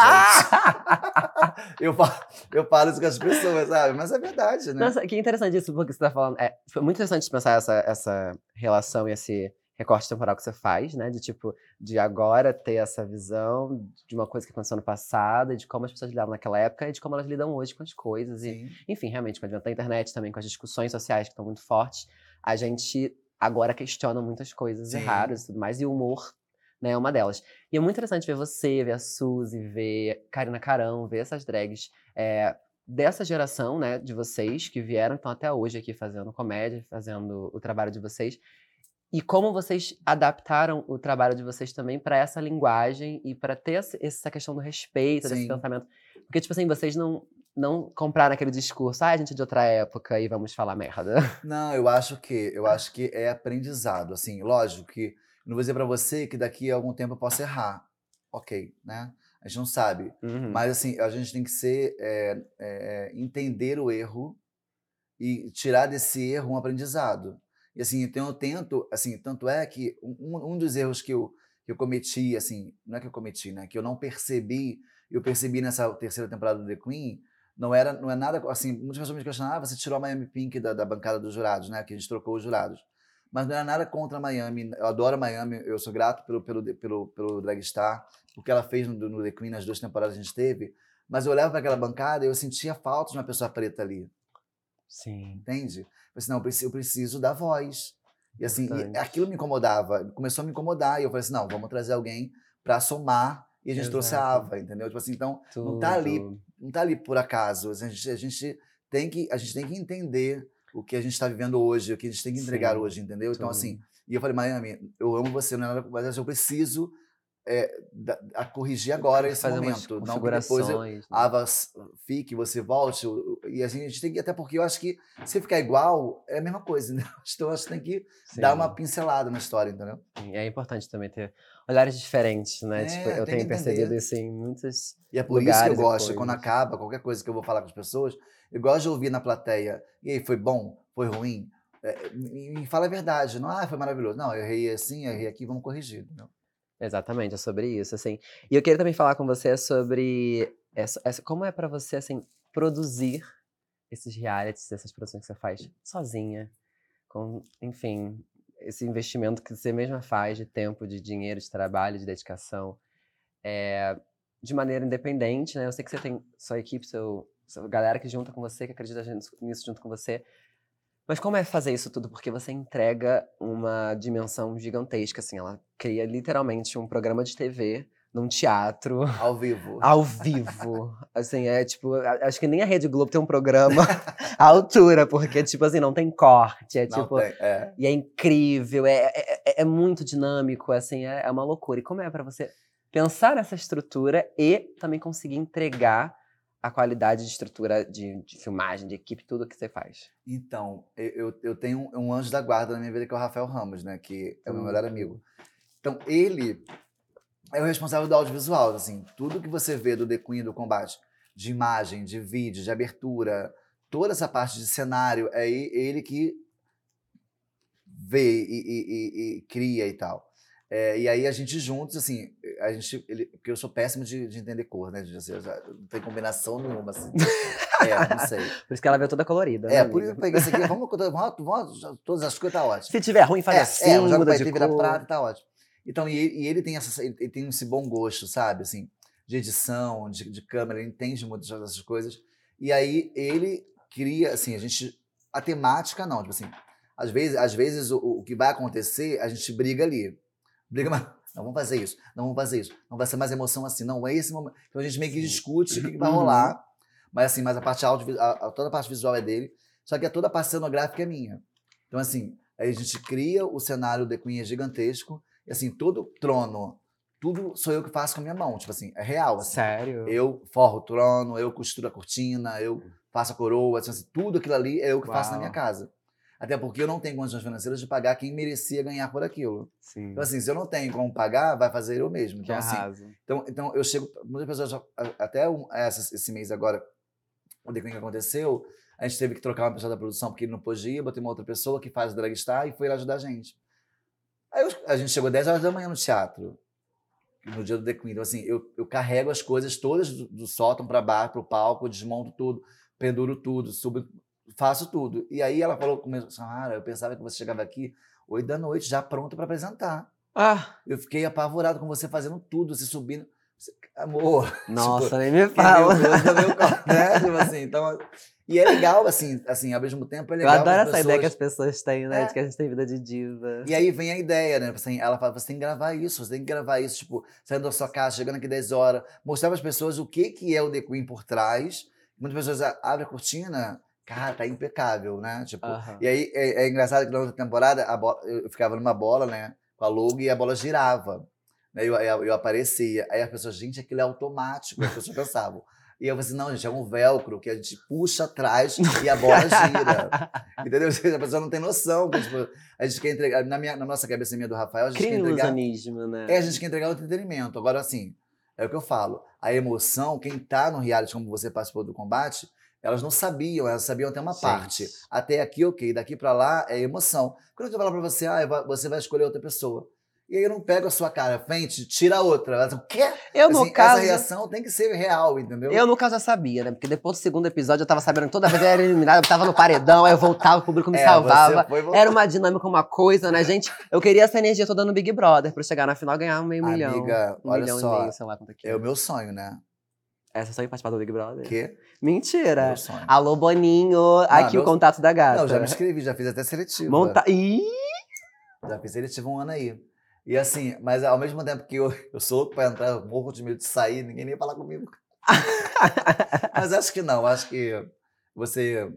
(laughs) eu, falo, eu falo isso com as pessoas, sabe? Mas é verdade, né? Nossa, que interessante isso, porque você tá falando. É, foi muito interessante pensar essa, essa relação e esse recorte temporal que você faz, né? De tipo, de agora ter essa visão de uma coisa que aconteceu no passado, de como as pessoas lidavam naquela época e de como elas lidam hoje com as coisas. E, Sim. enfim, realmente, com o advento da internet também, com as discussões sociais que estão muito fortes, a gente agora questiona muitas coisas Sim. erradas e tudo mais, e o humor né, é uma delas. E é muito interessante ver você, ver a Suzy, ver Karina Carão, ver essas drags é, dessa geração, né, de vocês, que vieram, estão até hoje aqui fazendo comédia, fazendo o trabalho de vocês. E como vocês adaptaram o trabalho de vocês também para essa linguagem e para ter essa- questão do respeito, desse Sim. pensamento. Porque, tipo assim, vocês não, não compraram aquele discurso, ah, a gente é de outra época e vamos falar merda. (laughs) Não, eu acho que eu acho que é aprendizado. Assim, lógico que não vou dizer pra você que daqui a algum tempo eu posso errar. Ok, né? A gente não sabe. Uhum. Mas assim, a gente tem que ser é, é, entender o erro e tirar desse erro um aprendizado. E assim, então eu tento, assim, tanto é que um, um dos erros que eu, que eu cometi, assim, não é que eu cometi, né, que eu não percebi, eu percebi nessa terceira temporada do The Queen, não era, não é nada, assim, muitas pessoas me questionam, ah, você tirou a Miami Pink da, da bancada dos jurados, né, que a gente trocou os jurados. Mas não era nada contra a Miami, eu adoro a Miami, eu sou grato pelo, pelo, pelo, pelo Dragstar, o que ela fez no, no The Queen nas duas temporadas que a gente teve, mas eu olhava para aquela bancada e eu sentia falta de uma pessoa preta ali, Sim. entende? Eu falei assim, não, eu preciso, eu preciso da voz. E assim, e aquilo me incomodava, começou a me incomodar, e eu falei assim, não, vamos trazer alguém para somar, e a gente trouxe a Exato. Ava, entendeu? Tipo assim, então, não tá ali, Tudo. não tá ali por acaso, a gente, a gente tem que, a gente tem que entender o que a gente está vivendo hoje, o que a gente tem que entregar Sim, hoje, entendeu? Então, sim. assim, e eu falei, Miami, eu amo você, não é nada, mas eu preciso é, da- a corrigir agora esse Fazer momento. Não que depois eu, né? vas- fique, você volte. E assim, a gente tem que, até porque eu acho que se ficar igual, é a mesma coisa, (laughs) né? Então, acho que tem que dar Sim. uma pincelada na história, entendeu? É importante também ter olhares diferentes, né? É, tipo, eu tenho percebido isso em muitas. E é por isso que eu gosto, quando acaba qualquer coisa que eu vou falar com as pessoas, eu gosto de ouvir na plateia. E aí, foi bom? Foi ruim? É, me, fala a verdade. Não, ah, foi maravilhoso. Não, eu errei assim, eu errei aqui, vamos corrigir. entendeu? Exatamente, é sobre isso, assim. E eu queria também falar com você sobre essa, essa- como é pra você, assim, produzir esses realities, essas produções que você faz sozinha, com, enfim, esse investimento que você mesma faz de tempo, de dinheiro, de trabalho, de dedicação, é, de maneira independente, né? Eu sei que você tem sua equipe, seu, sua galera que junta com você, que acredita nisso- junto com você. Mas como é fazer isso tudo? Porque você entrega uma dimensão gigantesca, assim. Ela cria literalmente um programa de TV num teatro, Ao vivo. (laughs) ao vivo. Assim, é tipo, acho que nem a Rede Globo tem um programa (laughs) à altura, porque, tipo assim, não tem corte. É Não tipo. tem, é. E é incrível, é, é, é- é muito dinâmico, assim, é, é uma loucura. E como é pra você pensar nessa estrutura e também conseguir entregar a qualidade de estrutura de, de filmagem, de equipe, tudo que você faz? Então, eu, eu- eu tenho um, um anjo da guarda na minha vida que é o Rafael Ramos, né? Que é o meu melhor Hum. amigo. Então, ele é o responsável do audiovisual, assim. Tudo que você vê do The Queen, do combate, de imagem, de vídeo, de abertura, toda essa parte de cenário, é ele que vê e, e- e- e cria e tal. É, e aí a gente juntos, assim, a gente, ele, porque eu sou péssimo de, de entender cor, né? De, assim, não tem combinação nenhuma, assim. (laughs) É, não sei. Por isso que ela veio toda colorida. É, né, por isso amiga? eu peguei isso aqui. Vamos, vamos, vamos, todas as coisas tá ótimo. Se tiver ruim, faz é, assim, é, muda de vira cor. prata, tá ótimo. Então, e ele, e ele tem essa, ele tem esse bom gosto, sabe? Assim, de edição, de, de câmera, ele entende muitas dessas coisas. E aí ele cria, assim, a gente. A temática não, tipo assim, às vezes, às vezes o, o que vai acontecer, a gente briga ali. Briga, (laughs) mas não vamos fazer isso, não vamos fazer isso, não vai ser mais emoção assim, não é esse momento. Então a gente meio que discute o que, que vai Uhum. rolar. Mas assim, mas a parte a, a- toda a parte visual é dele, só que a toda a parte cenográfica é minha. Então, assim, aí a gente cria o cenário Queen é gigantesco, assim, todo trono, tudo sou eu que faço com a minha mão. Tipo assim, é real. Assim. Sério? Eu forro o trono, eu costuro a cortina, eu faço a coroa, assim, assim, tudo aquilo ali é eu que faço na Uau. minha casa. Até porque eu não tenho condições financeiras de pagar quem merecia ganhar por aquilo. Sim. Então, assim, se eu não tenho como pagar, vai fazer eu mesmo. que Então, assim, arraso. então, então eu chego. Muitas pessoas, até um- essa- esse mês agora, o que aconteceu, a gente teve que trocar uma pessoa da produção porque ele não podia botei uma outra pessoa que faz o Dragstar e foi lá ajudar a gente. Aí eu- a gente chegou 10 horas da manhã no teatro, no dia do The Queen. Então, assim, eu, eu carrego as coisas todas do, do sótão para bar, para o palco, desmonto tudo, penduro tudo, subo, faço tudo. E aí ela falou comigo, Samara, eu pensava que você chegava aqui 8 da noite, já pronto para apresentar. Ah, Eu fiquei apavorado com você fazendo tudo, você subindo. Amor, (laughs) nossa, nem me que fala. né? (laughs) Tipo assim, então, e é legal, assim, assim, ao mesmo tempo é Eu legal. que adoro essa ideia que as pessoas- pessoas têm, né? É. De que a gente tem vida de diva. E aí vem a ideia, né? Assim, ela fala, você tem que gravar isso, você tem que gravar isso, tipo, saindo da sua casa, chegando aqui 10 horas, mostrar para as pessoas o que, que é o The Queen por trás. Muitas pessoas abrem a cortina, cara, tá impecável, né? Tipo, Aham. E aí é, é engraçado que na outra temporada bola- eu ficava numa bola, né? Com a logo e a bola girava. Né, eu, eu, eu aparecia. Aí as pessoas, gente, aquilo é automático. As pessoas pensavam. E eu falei assim, não, gente, é um velcro que a gente puxa atrás e a bola gira. (laughs) Entendeu? A pessoa não tem noção. que, tipo, a gente quer entregar. Na, minha, na nossa cabeça minha do Rafael, a gente Cria quer entregar. né? É, a gente quer entregar o entretenimento. Agora, assim, é o que eu falo. A emoção, quem tá no reality, como você participou do combate, elas não sabiam, elas sabiam até uma parte. Até aqui, ok, daqui pra lá é emoção. Quando eu falar pra você, ah, você vai escolher outra pessoa. E aí eu não pego a sua cara à frente, tira a outra. Ela o quê? Eu, no Assim, caso. Essa reação tem que ser real, entendeu? Eu, no caso, já sabia, né? Porque depois do segundo episódio eu tava sabendo que toda vez eu era eliminada, eu tava no paredão, aí eu voltava, o público me É, salvava. foi- Era uma dinâmica, uma coisa, né, gente? Eu queria essa energia toda no Big Brother pra eu chegar na final e ganhar um meio milhão. Amiga, Um olha milhão só, e meio, sei lá quanto aqui. É o meu sonho, né? Essa só ia participar do Big Brother? Que? Mentira! Meu sonho. Alô, Boninho! Aqui meu- o contato da gata. Não, já me inscrevi, já fiz até seletivo. Monta... Ih! Já fiz seletivo um ano aí. E assim, mas ao mesmo tempo que eu, (laughs) eu sou louco pra entrar, eu morro de medo de sair, ninguém nem ia falar comigo. mas acho que não, acho que você.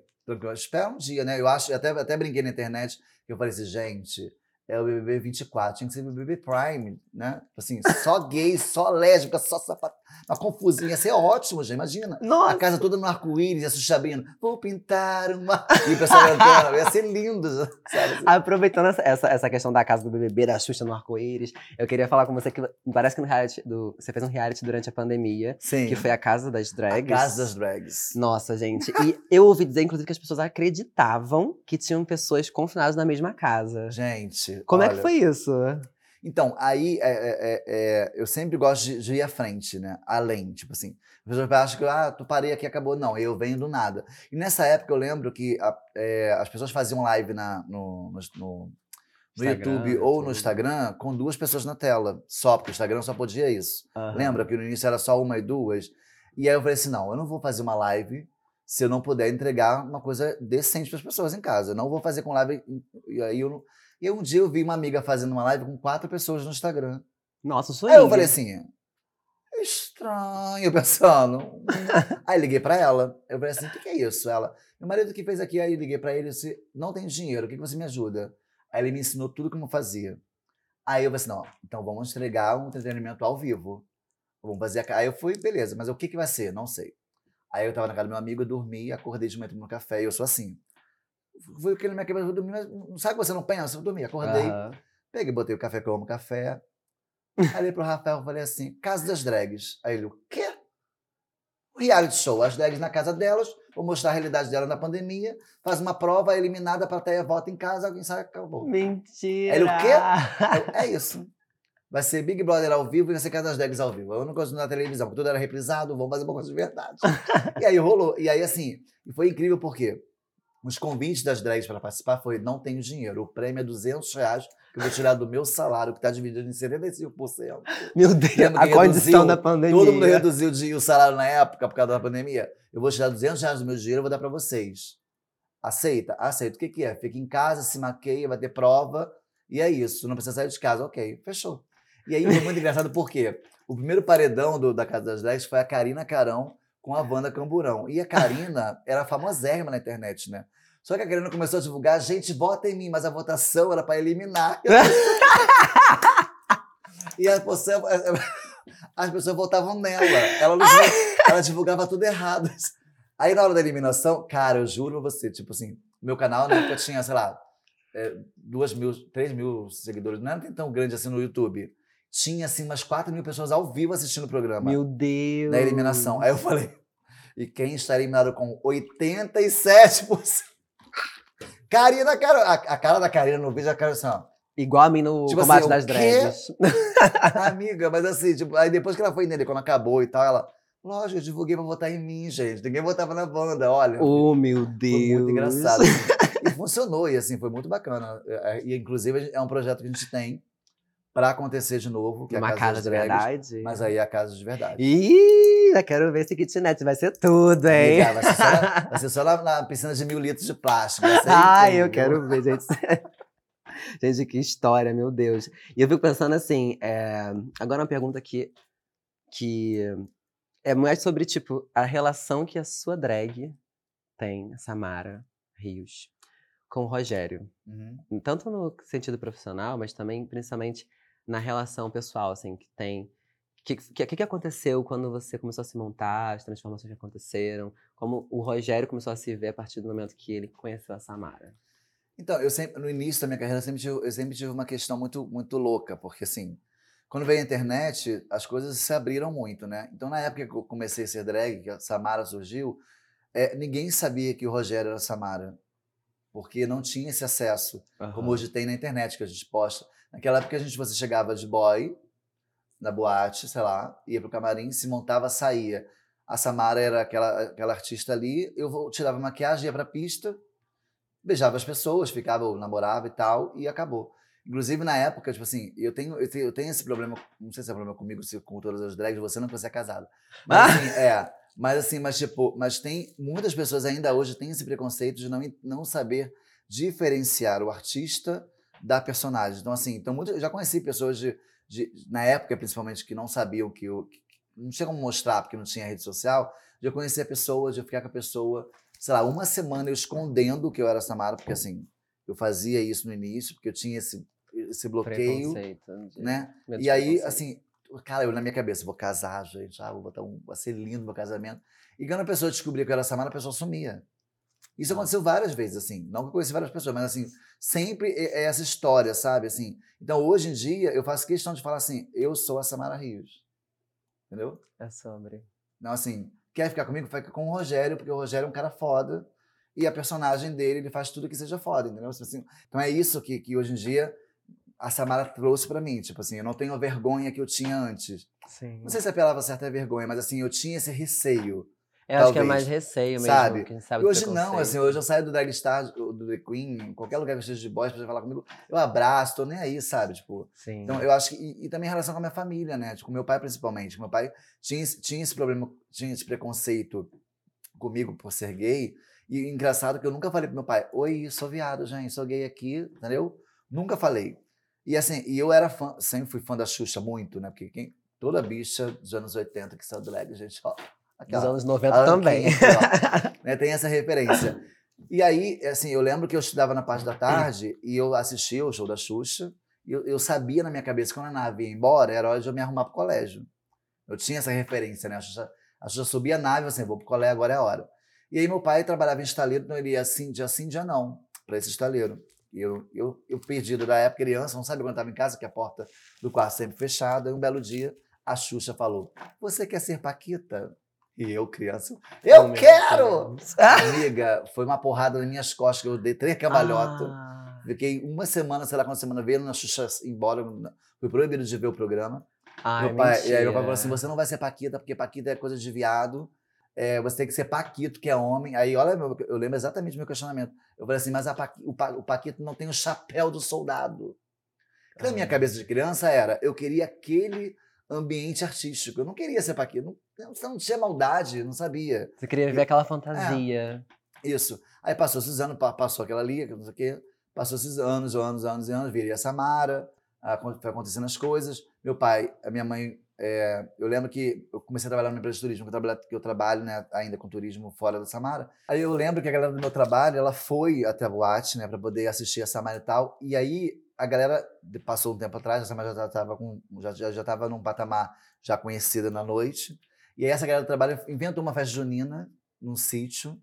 Espera um dia, né? Eu acho, até, até brinquei na internet, que eu falei assim, gente, é o BBB 24, tinha que ser o BBB Prime, né? Assim, só gay, só lésbica, só sapato. Uma confusinha, ia ser ótimo, gente, imagina. Nossa! A casa toda no arco-íris, a Xuxa abrindo, vou pintar uma... E o pessoal cantando, ia ser lindo, sabe? assim. Aproveitando essa, essa, essa questão da casa do BBB, da Xuxa no arco-íris, eu queria falar com você que parece que no reality do, você fez um reality durante a pandemia, Sim, que foi a Casa das a Drags. casa das drags. Nossa, gente. E eu ouvi dizer, inclusive, que as pessoas acreditavam que tinham pessoas confinadas na mesma casa. Gente, Como é que olha, foi isso? Então, aí é, é, é, é, eu sempre gosto de, de ir à frente, né? Além, tipo assim. As pessoas acham que, ah, tu parei aqui, acabou. Não, eu venho do nada. E nessa época eu lembro que a- é, as pessoas faziam live na, no, no, no- Instagram, YouTube ou no. Instagram com duas pessoas na tela, só, porque o Instagram só podia isso. Aham. Lembra que no início era só uma e duas? E aí eu falei assim: não, eu não vou fazer uma live se eu não puder entregar uma coisa decente para as pessoas em casa. Eu não vou fazer com live. E aí eu não- E um dia eu vi uma amiga fazendo uma live com quatro pessoas no Instagram. Nossa, sou Aí eu falei assim, estranho, (laughs) pensando. Aí liguei pra ela. Eu falei assim, o que, que é isso? Ela, meu marido que fez aqui, aí liguei pra ele e disse, não tem dinheiro, o que, que você me ajuda? Aí ele me ensinou tudo como fazia. Aí eu falei assim, não, então vamos entregar um entretenimento ao vivo. Vamos fazer a... Aí eu fui, beleza, mas o que, que vai ser? Não sei. Aí eu tava na casa do meu amigo, eu dormi, acordei de manhã tomando café, e eu sou assim. Foi aquele minha quebra, eu dormi, mas não sabe que você não pensa? Eu dormi, acordei, Aham. Peguei, botei o café que eu amo café. Aí olhei pro Rafael e falei assim: Casa das Drags. Aí ele, o quê? Um reality show. As drags na casa delas, vou mostrar a realidade dela na pandemia, faz uma prova, é eliminada, a plateia volta em casa, alguém sai acabou. Mentira! Ele, o quê? Aí eu, é isso. Vai ser Big Brother ao vivo e vai ser Casa das Drags ao vivo. Eu não gosto na televisão, porque tudo era reprisado, vamos fazer uma coisa de verdade. e aí rolou. E aí, assim, foi incrível porque os convites das drags para participar foi: não tenho dinheiro, o prêmio é 200 reais, que eu vou tirar do meu salário, que está dividido em 75%. Meu Deus, a que condição reduziu? da pandemia. Todo mundo reduziu de- o salário na época por causa da pandemia. Eu vou tirar 200 reais do meu dinheiro e vou dar para vocês. Aceita? Aceita. O que, que é? Fica em casa, se maqueia, vai ter prova. E é isso. Não precisa sair de casa. Ok, fechou. E aí foi muito engraçado porque o primeiro paredão do- da Casa das Drags foi a Karina Carão com a Wanda Camburão. E a Karina (laughs) era famosérrima na internet, né? Só que a Karina começou a divulgar, gente, vota em mim, mas a votação era para eliminar. (laughs) e a pessoa, as pessoas votavam nela. Ela, ela divulgava tudo errado. Aí na hora da eliminação, cara, eu juro pra você, tipo assim, meu canal na época tinha, sei lá, é, duas mil, três mil seguidores, não era tão grande assim no YouTube. Tinha, assim, umas quatro mil pessoas ao vivo assistindo o programa Meu Deus. na eliminação. Aí eu falei, e quem está eliminado com 87%? Karina, a, a cara da Karina no vídeo, a cara assim, ó. Igual a mim no Tipo combate assim, das drags. (laughs) Amiga, mas assim, tipo, aí depois que ela foi nele, quando acabou e tal, ela, lógico, eu divulguei pra votar em mim, gente. Ninguém votava na banda, olha. Oh, meu Deus. Foi muito engraçado. assim. (laughs) E funcionou, e assim, foi muito bacana. É, E inclusive é um projeto que a gente tem pra acontecer de novo, que é a Uma Casa casa de verdade. Mas aí é a casa de verdade. Ih, já quero ver esse kitnet. Vai ser tudo, hein? Vai ser só, na, (laughs) vai ser só na- na piscina de mil litros de plástico. Ai, eu quero ver, gente. (laughs) gente, que história, meu Deus. E eu fico pensando assim, é, agora uma pergunta que, que é mais sobre, tipo, a relação que a sua drag tem, Samara Rios, com o Rogério. Uhum. Tanto no sentido profissional, mas também, principalmente, na relação pessoal, assim, que tem... O que, que, que aconteceu quando você começou a se montar, as transformações que aconteceram? Como o Rogério começou a se ver a partir do momento que ele conheceu a Samara? Então, eu sempre, no início da minha carreira, eu sempre tive, eu sempre tive uma questão muito, muito louca, porque assim, quando veio a internet, as coisas se abriram muito, né? Então, na época que eu comecei a ser drag, que a Samara surgiu, eh, ninguém sabia que o Rogério era Samara, porque não tinha esse acesso, como hoje tem na internet, que a gente posta. Naquela época, a gente, você chegava de boy, na boate, sei lá, ia pro camarim, se montava, saía. A Samara era aquela, aquela artista ali, eu tirava maquiagem, ia pra pista, beijava as pessoas, ficava, ou namorava e tal, e acabou. Inclusive, na época, tipo assim, eu tenho, eu tenho, eu tenho esse problema, não sei se é problema comigo, se com todas as drags, você não, porque você é casado. Mas assim, é. Mas assim, mas tipo, mas tem, muitas pessoas ainda hoje têm esse preconceito de não, não saber diferenciar o artista da personagem. Então assim, então muito, eu já conheci pessoas de, de, na época, principalmente, que não sabiam que o, que não tinha como mostrar porque não tinha rede social, de eu conhecer a pessoa, de eu ficar com a pessoa sei lá, uma semana eu escondendo que eu era Samara, porque assim, eu fazia isso no início, porque eu tinha esse, esse bloqueio, né? de E aí, assim, cara, eu na minha cabeça, vou casar, gente, ah, vou botar um, vai ser lindo meu casamento. E quando a pessoa descobria que eu era Samara, a pessoa sumia. Isso aconteceu várias vezes, assim. Não que eu conheci várias pessoas, mas assim, sempre é é essa história, sabe? Assim, então, hoje em dia, eu faço questão de falar assim, eu sou a Samara Rios. Entendeu? É sobre. Não, assim, quer ficar comigo? Fica com o Rogério, porque o Rogério é um cara foda. E a personagem dele, ele faz tudo que seja foda, entendeu? Assim, então é isso que, que hoje em dia a Samara trouxe pra mim. Tipo assim, eu não tenho a vergonha que eu tinha antes. Sim. Não sei se a palavra certa é vergonha, mas assim, eu tinha esse receio. Eu acho que é talvez. mais receio mesmo. Sabe? Sabe E hoje não, assim, hoje eu saio do Dragstar, do The Queen, qualquer lugar que eu esteja de boys pra falar comigo, eu abraço, tô nem aí, sabe? Tipo, Sim. então, eu acho que. E, e também em relação com a minha família, né? Tipo, com meu pai, principalmente. Meu pai tinha, esse- tinha esse problema, tinha esse preconceito comigo por ser gay. E engraçado que eu nunca falei pro meu pai: Oi, sou viado, gente, sou gay aqui, entendeu? Nunca falei. E assim, e eu era fã, sempre fui fã da Xuxa muito, né? Porque quem, toda bicha dos anos 80 que saiu do drag, gente, ó. Dos aquela- anos 90 a também. (laughs) Né, tem essa referência. E aí, assim, eu lembro que eu estudava na parte da tarde e eu assistia o show da Xuxa. E eu, eu sabia na minha cabeça que quando a nave ia embora, era hora de eu me arrumar pro colégio. Eu tinha essa referência, né? A Xuxa, a Xuxa subia a nave, assim, vou pro colégio, agora é a hora. E aí meu pai trabalhava em estaleiro, então ele ia assim, dia sim, dia não, para esse estaleiro. E eu, eu, eu perdido da época, criança, não sabia quando estava em casa, que a porta do quarto sempre fechada. E um belo dia, a Xuxa falou, você quer ser Paquita? E eu, criança, eu Oh, quero! Amiga, foi uma porrada nas minhas costas, que eu dei três cambalhotas. Ah, Fiquei uma semana, sei lá quantas semanas, vendo a Xuxa embora. Fui proibido de ver o programa. Ai, meu pai, e aí meu pai falou assim: você não vai ser Paquita, porque Paquita é coisa de viado. é, você tem que ser Paquito, que é homem. Aí, olha, eu lembro exatamente do meu questionamento. Eu falei assim, mas a Paqui- o, Pa- o Paquito não tem o chapéu do soldado. Na minha Ah. cabeça de criança era, eu queria aquele ambiente artístico. Eu não queria ser Paquito. Não, não tinha maldade, não sabia. Você queria viver aquela fantasia. Isso. Aí passou esses anos, pa- passou aquela ali, não sei o quê. Passou esses anos, anos, anos e anos. Virei a Samara, foi acontecendo as coisas. Meu pai, a minha mãe, é, eu lembro que eu comecei a trabalhar numa empresa de turismo, que eu trabalho, que eu trabalho né, ainda com turismo fora da Samara. Aí eu lembro que a galera do meu trabalho, ela foi até a boate, né, para poder assistir a Samara e tal. E aí a galera, passou um tempo atrás, a Samara já estava já, já, já tava num patamar já conhecida na noite. E aí essa galera do trabalho inventou uma festa junina num sítio.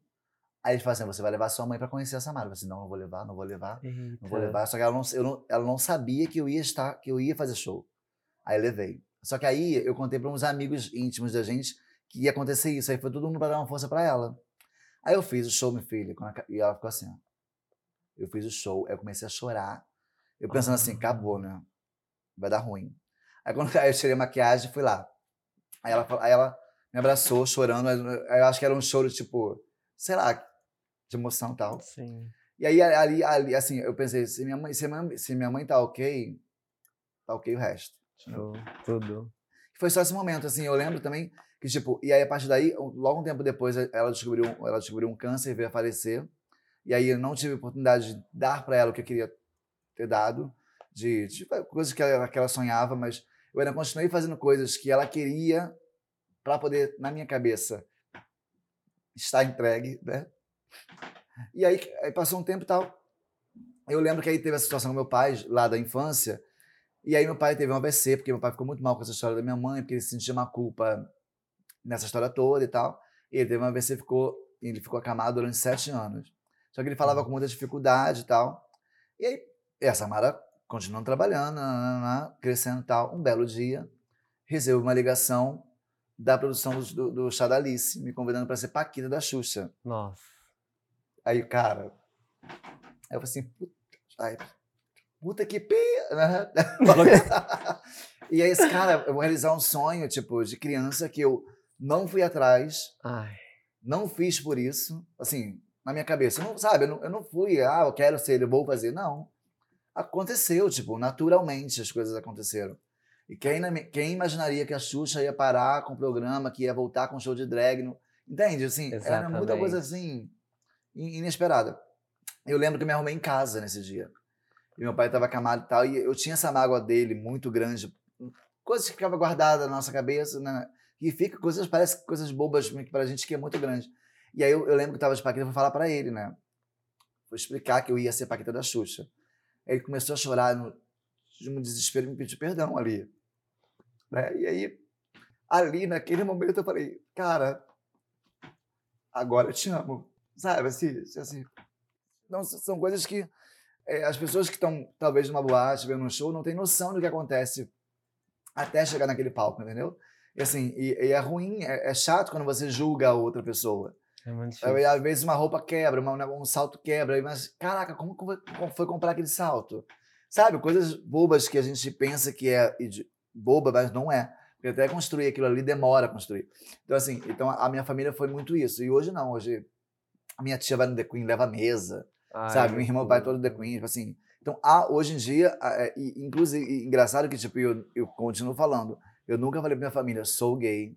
Aí eles falam assim: você vai levar sua mãe para conhecer a Samara. Eu falei assim: não, não vou levar, não vou levar, não vou Eita. levar. Só que ela não, eu não, ela não sabia que eu ia estar, que eu ia fazer show. Aí levei. Só que aí eu contei para uns amigos íntimos da gente que ia acontecer isso. Aí foi todo mundo para dar uma força para ela. Aí eu fiz o show, minha filha, e ela ficou assim: ó. Eu fiz o show, aí eu comecei a chorar. Eu pensando assim: acabou, né? Vai dar ruim. Aí quando (laughs) aí eu tirei a maquiagem, fui lá. Aí ela, aí ela me abraçou, chorando. Aí eu acho que era um choro, tipo, sei lá, de emoção e tal. Sim. E aí, ali, ali, assim, eu pensei, se minha mãe, se minha mãe, se minha mãe tá ok, tá ok o resto. Show. Tudo. Foi só esse momento, assim, eu lembro também que, tipo, e aí a partir daí, logo um tempo depois, ela descobriu, ela descobriu um câncer e veio a falecer. E aí eu não tive oportunidade de dar para ela o que eu queria ter dado, de, de coisas que ela, que ela sonhava, mas eu ainda continuei fazendo coisas que ela queria para poder, na minha cabeça, estar entregue, né? E aí, aí passou um tempo e tal. Eu lembro que aí teve a situação com meu pai, lá da infância, e aí meu pai teve um AVC, porque meu pai ficou muito mal com essa história da minha mãe, porque ele sentia uma culpa nessa história toda e tal. E ele teve um AVC, ficou, ele ficou acamado durante sete anos. Só que ele falava com muita dificuldade e tal. E aí, e a Samara continuando trabalhando, nananana, crescendo e tal. Um belo dia, recebo uma ligação da produção do, do, Chá da Alice, me convidando para ser Paquita da Xuxa. Nossa. Aí, cara, aí eu falei assim, puta, ai, puta que pia, né? (laughs) (laughs) E aí, esse cara, eu vou realizar um sonho, tipo, de criança que eu não fui atrás, Ai. não fiz por isso, assim, na minha cabeça, eu não, sabe, eu não, eu não fui, ah, eu quero ser, eu vou fazer, não. Aconteceu, tipo, naturalmente as coisas aconteceram. E quem, quem imaginaria que a Xuxa ia parar com o programa, que ia voltar com um show de drag, no, entende? Assim, era muita coisa assim, in- inesperada. Eu lembro que eu me arrumei em casa nesse dia. E meu pai estava acamado e tal, e eu tinha essa mágoa dele muito grande, coisas que ficavam guardadas na nossa cabeça, né? E fica coisas, parece coisas bobas pra gente que é muito grande. E aí eu, eu lembro que eu tava de Paquita, fui falar pra ele, né? Vou explicar que eu ia ser Paquita da Xuxa. Ele começou a chorar no, de um desespero e me pediu perdão ali. Né? E aí, ali, naquele momento, eu falei, cara, agora eu te amo. Sabe, assim, assim não, são coisas que é, as pessoas que estão, talvez, numa boate, vendo um show, não têm noção do que acontece até chegar naquele palco, entendeu? E assim, e, e é ruim, é, é, chato quando você julga a outra pessoa. É muito difícil. Às vezes uma roupa quebra, uma, um salto quebra, mas caraca, como foi comprar aquele salto? Sabe, coisas bobas que a gente pensa que é boba, mas não é. Porque até construir aquilo ali demora a construir. Então, assim, então a minha família foi muito isso. E hoje não, hoje a minha tia vai no The Queen, leva a mesa, Ai, sabe? Minha irmã vai todo The Queen, tipo assim. Então, há, hoje em dia, é, inclusive, engraçado que, tipo, eu, eu continuo falando, eu nunca falei pra minha família, sou gay.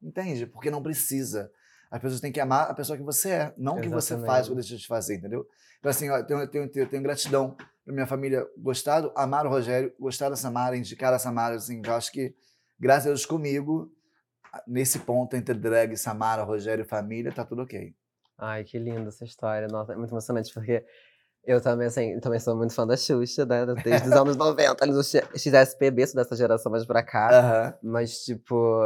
Entende? Porque não precisa. As pessoas têm que amar a pessoa que você é, não o que você faz ou deixa de fazer, entendeu? Então, assim, eu tenho, eu tenho, eu tenho gratidão pra minha família gostar, do, amar o Rogério, gostar da Samara, indicar a Samara, assim, eu acho que, graças a Deus comigo, nesse ponto entre drag, Samara, Rogério e família, tá tudo ok. Ai, que linda essa história. Nossa, é muito emocionante, porque eu também, assim, também sou muito fã da Xuxa, né? Desde os (laughs) anos 90, ali no XSPB, sou dessa geração mais pra cá. Uhum. Mas, tipo,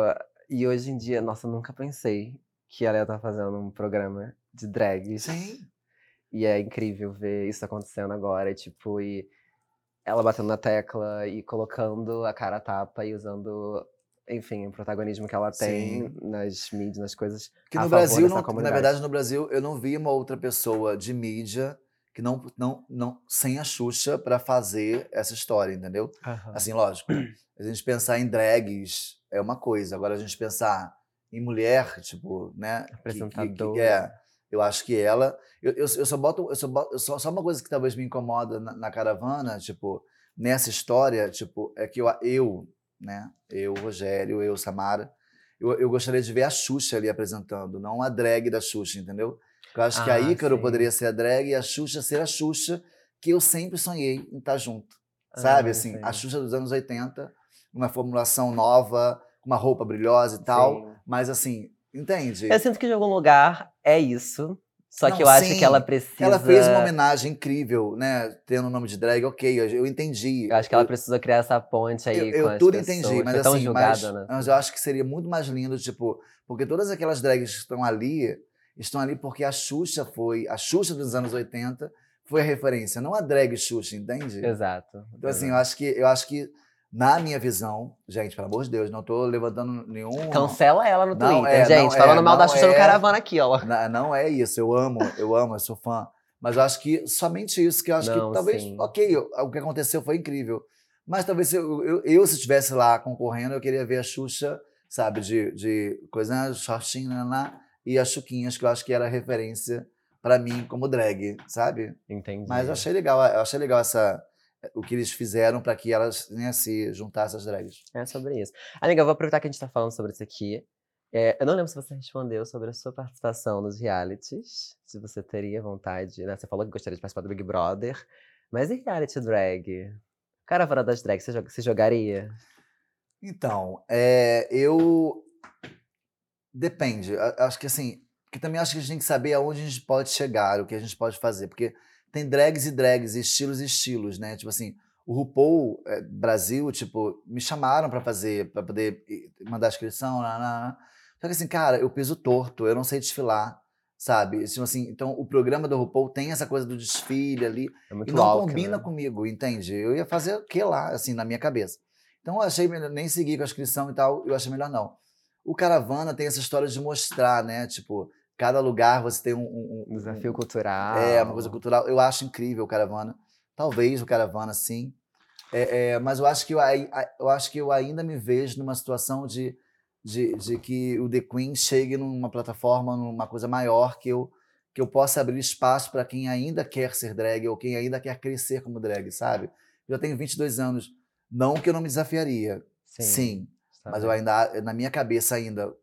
e hoje em dia, nossa, nunca pensei que ela estar fazendo um programa de drags. Sim. E é incrível ver isso acontecendo agora, tipo, e ela batendo na tecla e colocando a cara a tapa e usando, enfim, o protagonismo que ela tem Sim. nas mídias, nas coisas. Que no Brasil, não, na verdade, no Brasil, eu não vi uma outra pessoa de mídia que não, não, não sem a Xuxa para fazer essa história, entendeu? Uhum. Assim, lógico. A gente pensar em drags é uma coisa, agora a gente pensar em mulher, tipo, né? Apresentadora. Que, que, é, eu acho que ela. Eu, eu, eu só boto. Eu só, boto, só, só uma coisa que talvez me incomoda na, na, caravana, tipo, nessa história, tipo, é que eu, eu né? Eu, Rogério, eu, Samara. Eu, eu gostaria de ver a Xuxa ali apresentando, não a drag da Xuxa, entendeu? Eu acho ah, que a ah, Ícaro sim. poderia ser a drag e a Xuxa ser a Xuxa, que eu sempre sonhei em estar junto. Sabe, ah, assim, sim. a Xuxa dos anos 80, uma formulação nova, uma roupa brilhosa e tal, sim. Mas assim, entende? Eu sinto que de algum lugar é isso, só não, que eu sim, acho que ela precisa. Ela fez uma homenagem incrível, né? Tendo o nome de drag, ok, eu, entendi. Eu acho que ela precisa criar essa ponte aí. Eu, eu tudo pessoas. entendi, mas assim, julgada, mas, né? mas eu acho que seria muito mais lindo, tipo, porque todas aquelas drags que estão ali, estão ali porque a Xuxa foi, a Xuxa dos anos 80 foi a referência, não a drag Xuxa, entende? Exato. Então, assim, eu acho que eu acho que na minha visão, gente, pelo amor de Deus, não tô levantando nenhum. Cancela ela no não Twitter, é, gente. Não falando é, mal da Xuxa é, no caravana aqui, ó. Não, não é isso, eu amo, eu amo, eu sou fã. Mas eu acho que somente isso, que eu acho que talvez, sim. ok, o que aconteceu foi incrível. Mas talvez eu, eu, eu, se estivesse lá concorrendo, eu queria ver a Xuxa, sabe, de, de coisa, shortinho, né, lá, e as Chuquinhas, que eu acho que era referência pra mim como drag, sabe? Entendi. Mas eu achei legal, eu achei legal essa, o que eles fizeram para que elas né, se juntassem às drags. É sobre isso. Amiga, eu vou aproveitar que a gente tá falando sobre isso aqui. É, eu não lembro se você respondeu sobre a sua participação nos realities. Se você teria vontade, né? Você falou que gostaria de participar do Big Brother. Mas e reality drag? Caravana das drags, você, você jogaria? Então, é, eu. Depende. Acho que assim. Porque também acho que a gente tem que saber aonde a gente pode chegar, o que a gente pode fazer. Porque tem drags e drags, estilos e estilos, né? Tipo assim, o RuPaul é, Brasil, tipo, me chamaram pra fazer, pra poder eh, mandar a inscrição, lá, lá, lá. Só que assim, cara, eu piso torto, eu não sei desfilar, sabe? Tipo assim, então o programa do RuPaul tem essa coisa do desfile ali É muito e não alto, combina né? comigo, entende? Eu ia fazer o que lá, assim, na minha cabeça. Então eu achei melhor nem seguir com a inscrição e tal, eu achei melhor não. O Caravana tem essa história de mostrar, né? Tipo, cada lugar você tem um, um- Um um- desafio cultural. é, uma coisa cultural. Eu acho incrível o Caravana. Talvez o Caravana, sim. É, é, mas eu acho, que eu, eu acho que eu ainda me vejo numa situação de, de, de que o The Queen chegue numa plataforma, numa coisa maior, que eu, que eu possa abrir espaço para quem ainda quer ser drag ou quem ainda quer crescer como drag, sabe? Eu tenho 22 anos. Não que eu não me desafiaria. Sim. Sim. Mas eu ainda, na minha cabeça ainda,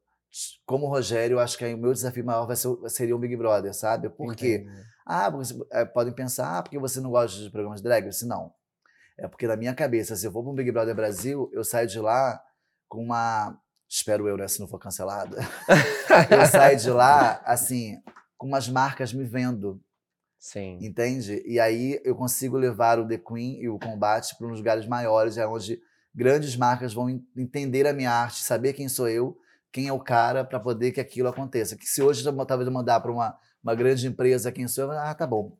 como Rogério, eu acho que aí o meu desafio maior vai ser, o- seria o Big Brother, sabe? Por quê? Ah, você, é, podem pensar, ah, porque você não gosta de programas de drag? Eu disse, não. É porque na minha cabeça, se eu for para um Big Brother Brasil, eu saio de lá com uma, espero eu, né, se não for cancelado, (laughs) eu saio de lá, assim, com umas marcas me vendo, Sim. entende? E aí eu consigo levar o The Queen e o combate para uns lugares maiores, é onde grandes marcas vão en- entender a minha arte, saber quem sou eu, quem é o cara, para poder que aquilo aconteça. Que se hoje eu, talvez eu mandar para uma, uma grande empresa quem sou eu, ah, tá bom.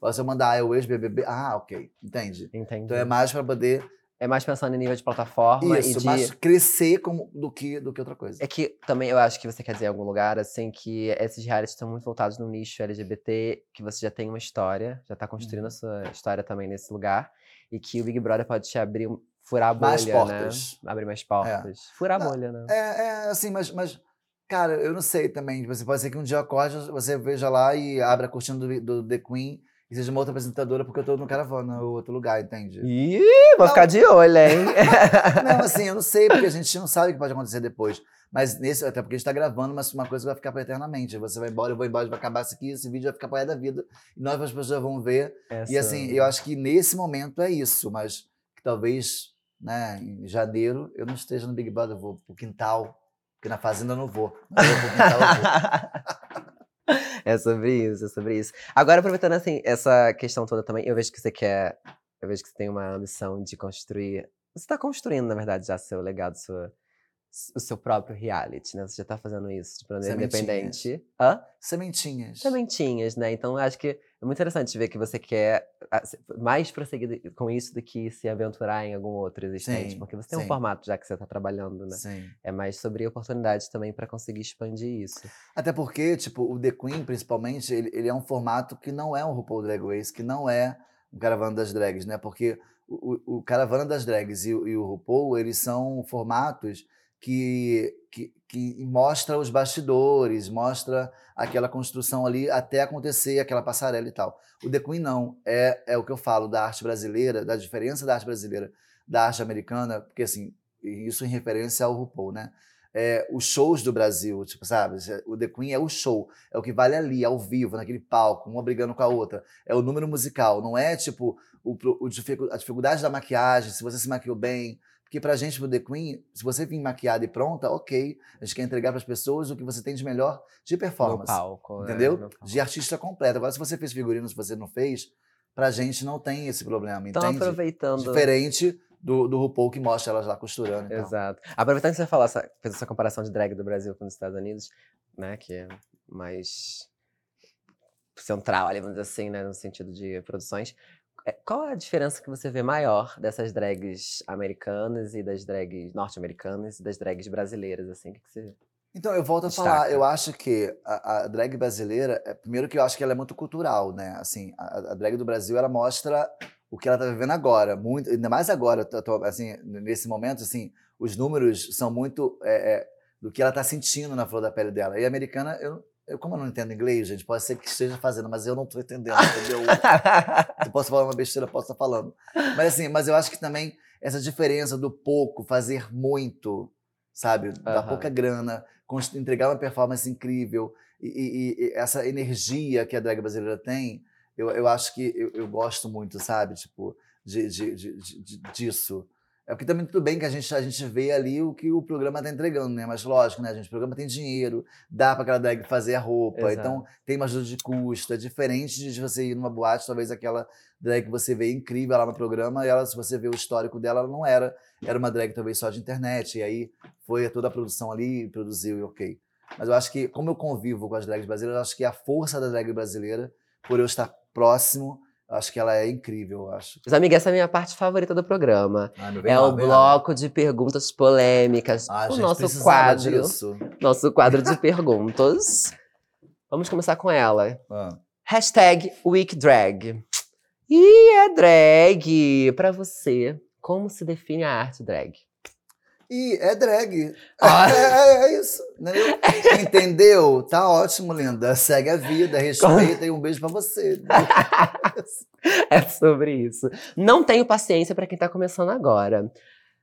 Ou se eu mandar, ah, é o ex-BBB, ah, ok, entende? Entendi. Então é mais para poder É mais pensando em nível de plataforma isso, e de. mais crescer como, do, que, do que outra coisa. É que também eu acho que você quer dizer em algum lugar, assim, que esses realities estão muito voltados no nicho LGBT, que você já tem uma história, já tá construindo Uhum. a sua história também nesse lugar, e que o Big Brother pode te abrir, furar a bolha, Mais portas. né? Abrir mais portas. Furar a bolha, né? É, é assim, mas, mas, cara, eu não sei também. Você pode ser que um dia acorde, você veja lá e abra a cortina do, do The Queen e seja uma outra apresentadora porque eu tô no caravana ou outro lugar, entende? Ih, vou Não. ficar de olho, hein? (laughs) Não, assim, eu não sei, porque a gente não sabe o que pode acontecer depois. Mas nesse, até porque a gente tá gravando, mas uma coisa vai ficar pra eternamente. Você vai embora, eu vou embora, vai acabar isso aqui, esse vídeo vai ficar pra da vida. E novas pessoas vão ver. E Essa- assim, eu acho que nesse momento é isso, mas que talvez, né, em janeiro eu não esteja no Big Brother, eu vou pro quintal, porque na fazenda eu não vou. Mas eu vou pro quintal, eu vou. (laughs) É sobre isso, é sobre isso. Agora, aproveitando assim, essa questão toda também, eu vejo que você quer. Eu vejo que você tem uma ambição de construir. Você está construindo, na verdade, já seu legado, sua, o seu próprio reality, né? Você já tá fazendo isso de maneira independente. Hã? Sementinhas. Sementinhas, né? Então, eu acho que é muito interessante ver que você quer ah, mais prosseguir com isso do que se aventurar em algum outro existente. Sim, porque você tem um sim. formato já que você está trabalhando, né? Sim. É mais sobre oportunidades também para conseguir expandir isso. Até porque, tipo, o The Queen, principalmente, ele, ele é um formato que não é um RuPaul Drag Race, que não é um Caravana das Drags, né? Porque o, o, Caravana das Drags e, o- e o RuPaul, eles são formatos que, que, que mostra os bastidores, mostra aquela construção ali até acontecer aquela passarela e tal. O The Queen não, é, é o que eu falo da arte brasileira, da diferença da arte brasileira da arte americana, porque assim, isso em referência ao RuPaul, né? é, os shows do Brasil, tipo, sabe? O The Queen é o show, é o que vale ali, ao vivo, naquele palco, uma brigando com a outra. É o número musical, não é tipo o, o a dificuldade da maquiagem, se você se maquiou bem. Porque pra gente, pro The Queen, se você vir maquiada e pronta, ok. A gente quer entregar pras pessoas o que você tem de melhor de No performance. palco. né? Entendeu? No palco. De artista completo. Agora, se você fez figurino, se você não fez, pra gente não tem esse problema, Então, entende? aproveitando. Diferente do, do RuPaul que mostra elas lá costurando. e tal. Exato. Aproveitando que você falou essa, fez essa comparação de drag do Brasil com os Estados Unidos, né? Que é mais central, ali, vamos dizer assim, né? No sentido de produções. É, Qual a diferença que você vê maior dessas drags americanas e das drags norte-americanas e das drags brasileiras, assim? O que que você... Então, eu volto a Destaca. falar, eu acho que a, a drag brasileira, é, primeiro que eu acho que ela é muito cultural, né? Assim, a, a drag do Brasil, ela mostra o que ela tá vivendo agora, muito, ainda mais agora, tô- assim, nesse momento, assim, os números são muito é, é, do que ela tá sentindo na flor da pele dela. E a americana, eu, eu como eu não entendo inglês, gente, pode ser que esteja fazendo, mas eu não tô entendendo, entendeu? (laughs) Eu posso falar uma besteira, posso estar falando. Mas assim, mas eu acho que também essa diferença do pouco fazer muito, sabe? Da Aham. pouca grana, entregar uma performance incrível e, e- e essa energia que a drag brasileira tem, eu, eu acho que eu, eu gosto muito, sabe? Tipo, de- de- de- de- disso. É porque também tudo bem que a gente, a gente vê ali o que o programa tá entregando, né? Mas lógico, né, gente? O programa tem dinheiro, dá para aquela drag fazer a roupa, Exato. então tem uma ajuda de custo. É diferente de você ir numa boate, talvez aquela drag que você vê incrível lá no programa, e ela, se você vê o histórico dela, ela não era. Era uma drag talvez só de internet, e aí foi toda a produção ali, produziu e ok. Mas eu acho que, como eu convivo com as drags brasileiras, eu acho que a força da drag brasileira, por eu estar próximo, acho que ela é incrível, eu acho. Mas, amiga, essa é a minha parte favorita do programa. Meu, É o bloco de perguntas polêmicas. Ah, o gente, nosso quadro. disso. Nosso quadro de perguntas. Vamos começar com ela. Ah. Hashtag WeekDrag. E é drag. Pra você, como se define a arte drag? E é drag. Ah. (laughs) É, é- é isso. Entendeu? Entendeu? Tá ótimo, linda. Segue a vida, respeita e um beijo pra você. (laughs) É sobre isso. Não tenho paciência pra quem tá começando agora.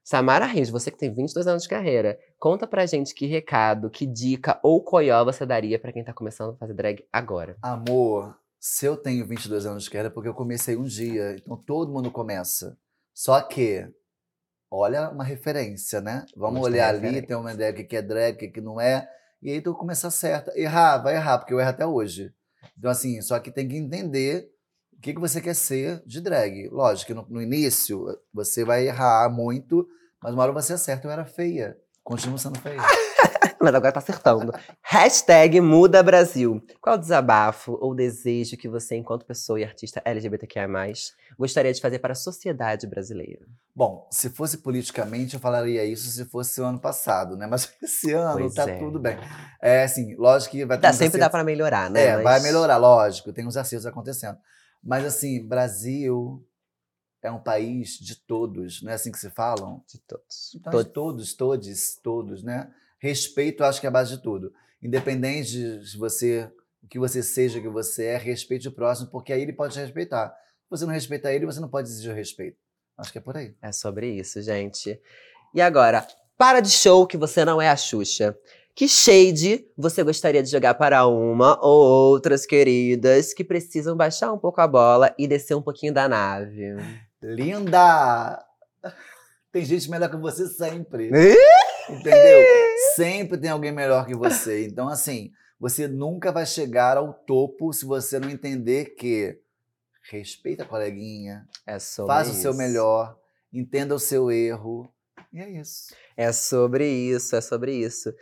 Samara Rios, você que tem 22 anos de carreira, conta pra gente que recado, que dica ou coió você daria pra quem tá começando a fazer drag agora. Amor, se eu tenho 22 anos de carreira é porque eu comecei um dia. Então todo mundo começa. Só que olha uma referência, né? Vamos olhar ali, ter uma ideia do que é drag, o que não é, e aí tu começar certa. Errar, vai errar, porque eu erro até hoje. Então, assim, só que tem que entender o que, que você quer ser de drag. Lógico que no, no início você vai errar muito, mas uma hora você acerta. Eu era feia, continuo sendo feia. (laughs) (laughs) Mas agora tá acertando. Hashtag Muda Brasil. Qual desabafo ou desejo que você, enquanto pessoa e artista LGBTQIA+, gostaria de fazer para a sociedade brasileira? Bom, se fosse politicamente, eu falaria isso se fosse o ano passado, né? Mas (laughs) esse ano Pois tá é. tudo bem. É assim, lógico que vai ter Dá, uns sempre dá acertos- pra melhorar, né? É, Mas- vai melhorar, lógico, tem uns acertos acontecendo. Mas assim, Brasil é um país de todos, não é assim que se falam? De todos. Então, Todos. de todos, todos, todos, né? Respeito, acho que é a base de tudo. Independente de você, o que você seja, o que você é, respeite o próximo, porque aí ele pode te respeitar. Se você não respeitar ele, você não pode exigir o respeito. Acho que é por aí. É sobre isso, gente. E agora, para de show que você não é a Xuxa. Que shade você gostaria de jogar para uma ou outras queridas que precisam baixar um pouco a bola e descer um pouquinho da nave? Linda! (laughs) Tem gente melhor que você sempre. Entendeu? Sempre tem alguém melhor que você. Então, assim, você nunca vai chegar ao topo se você não entender que respeita a coleguinha, É faz o isso. seu melhor, entenda o seu erro. E é isso. É sobre isso, é sobre isso.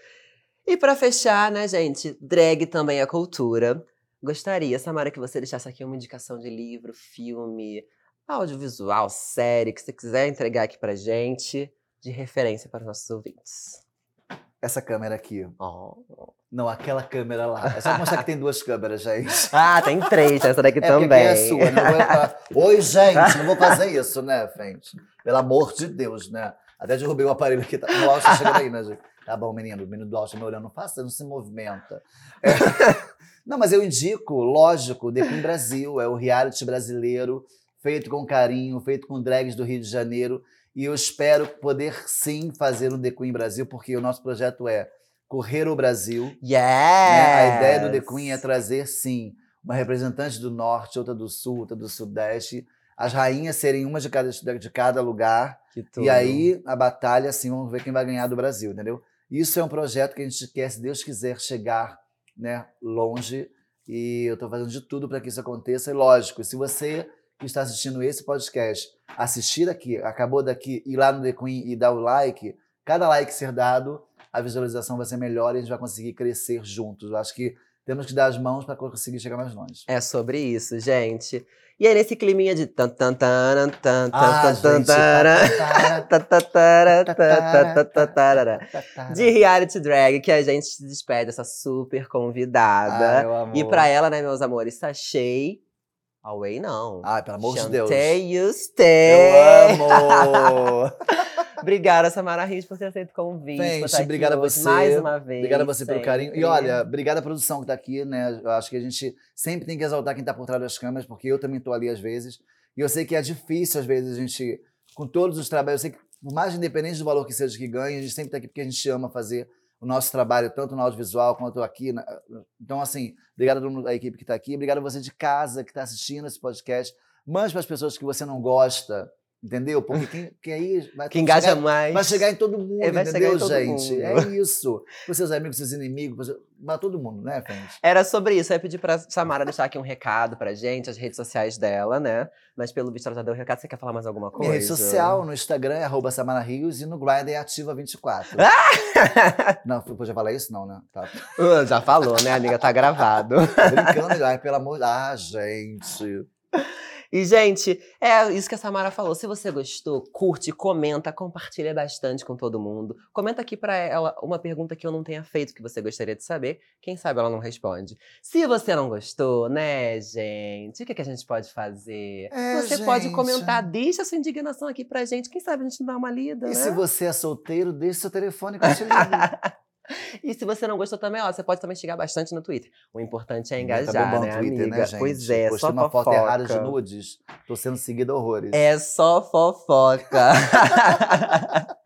E pra fechar, né, gente? Drag também é cultura. Gostaria, Samara, que você deixasse aqui uma indicação de livro, filme, audiovisual, série, que você quiser entregar aqui pra gente, de referência para os nossos ouvintes. Essa câmera aqui. Oh. Não, aquela câmera lá. É só mostrar que tem duas câmeras, gente. (laughs) Ah, tem três, essa daqui É porque também. é sua? Eu vou falar, Oi, gente, não vou fazer (laughs) isso, né, frente? Pelo amor de Deus, né? Até derrubei o aparelho aqui. Tá... O Austin tá chegando aí, né, gente? Tá bom, menino. O menino do Austin me olhando. Não faça, não se movimenta. É. (laughs) Não, mas eu indico, lógico, The Queen Brasil. É o reality brasileiro, feito com carinho, feito com drags do Rio de Janeiro. E eu espero poder, sim, fazer um The Queen Brasil, porque o nosso projeto é correr o Brasil. Yes! né? A ideia do The Queen é trazer, sim, uma representante do norte, outra do sul, outra do sudeste. As rainhas serem uma de cada, de cada lugar. E aí, a batalha, assim, vamos ver quem vai ganhar do Brasil, entendeu? Isso é um projeto que a gente quer, se Deus quiser, chegar né, longe. E eu estou fazendo de tudo para que isso aconteça. E lógico, se você que está assistindo esse podcast assistir aqui, acabou daqui, ir lá no The Queen e dar o like, cada like ser dado, a visualização vai ser melhor e a gente vai conseguir crescer juntos. Eu acho que temos que dar as mãos para conseguir chegar mais longe. É sobre isso, gente. E aí, nesse climinha de Ah, de reality drag que a gente se despede dessa super Ah, convidada. e pra ela, né, meus amores, Sachei. Away não. Ai, pelo amor de Deus. Chantei you Eu stay. amo! (laughs) Obrigada, Samara Rios, por ter aceito o convite. Gente, obrigada a você. Mais uma vez. Obrigada a você pelo carinho. E sempre. olha, obrigada à produção que está aqui, né? Eu acho que a gente sempre tem que exaltar quem está por trás das câmeras, porque eu também estou ali às vezes. E eu sei que é difícil, às vezes, a gente, com todos os trabalhos, eu sei que, por mais independente do valor que seja que ganhe, a gente sempre está aqui porque a gente ama fazer o nosso trabalho, tanto no audiovisual quanto aqui. Então, assim, obrigado a todo mundo da equipe que está aqui. Obrigado a você de casa que está assistindo esse podcast. Mande para as pessoas que você não gosta, entendeu? Porque quem, quem aí vai Que engaja chegar- mais. Vai chegar em todo mundo, É, vai entendeu, todo gente? mundo. É isso. Para seus amigos, seus inimigos, para todo mundo, né, gente? Era sobre isso. Eu ia pedir pra Samara deixar aqui um recado pra gente, as redes sociais dela, né? Mas pelo visto ela já deu o recado. Você quer falar mais alguma coisa? Minha rede social, no Instagram é arroba Samara Rios e no Grindr é ativa24. (laughs) não, eu podia falar isso? Não, né? Tá. (laughs) Ah, já falou, né, amiga? Tá gravado. Tô brincando, ai, pelo amor de Ah, gente. (laughs) E, gente, é isso que a Samara falou. Se você gostou, curte, comenta, compartilha bastante com todo mundo. Comenta aqui pra ela uma pergunta que eu não tenha feito, que você gostaria de saber. Quem sabe ela não responde. Se você não gostou, né, gente? O que, que a gente pode fazer? É, você pode gente. comentar, deixa a sua indignação aqui pra gente. Quem sabe a gente não dá uma lida, E né? se você é solteiro, deixe seu telefone que eu te ligo. (laughs) E se você não gostou também, ó, você pode também chegar bastante no Twitter. O importante é Tá engajar, bombando né, Twitter, amiga? né, gente? Pois é, Postei só uma foto fofoca. errada de nudes. Tô sendo seguido horrores. É só fofoca. (laughs)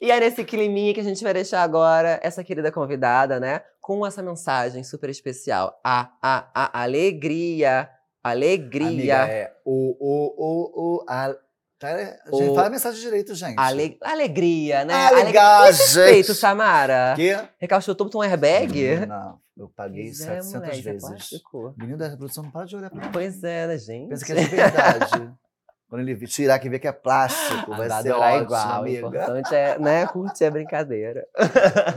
e é nesse climinha que a gente vai deixar agora essa querida convidada, né? Com essa mensagem super especial. A, a, a alegria. Alegria. Amiga, é o, o, o, o, a... Cara, O- gente, fala a mensagem direito, gente. Ale- Alegria, né? Ah, Alegria. Feito, Samara. Que? Recalchutou um airbag? Não, eu paguei Pois é, 700 moleque, é vezes. O menino da reprodução não para de olhar pra mim. Pois é, né, gente? Pensa que é de verdade. (laughs) Quando ele tirar que vê que é plástico, vai Vai ser adorar ótimo, igual. O amiga. importante é, né, curtir a brincadeira. (laughs)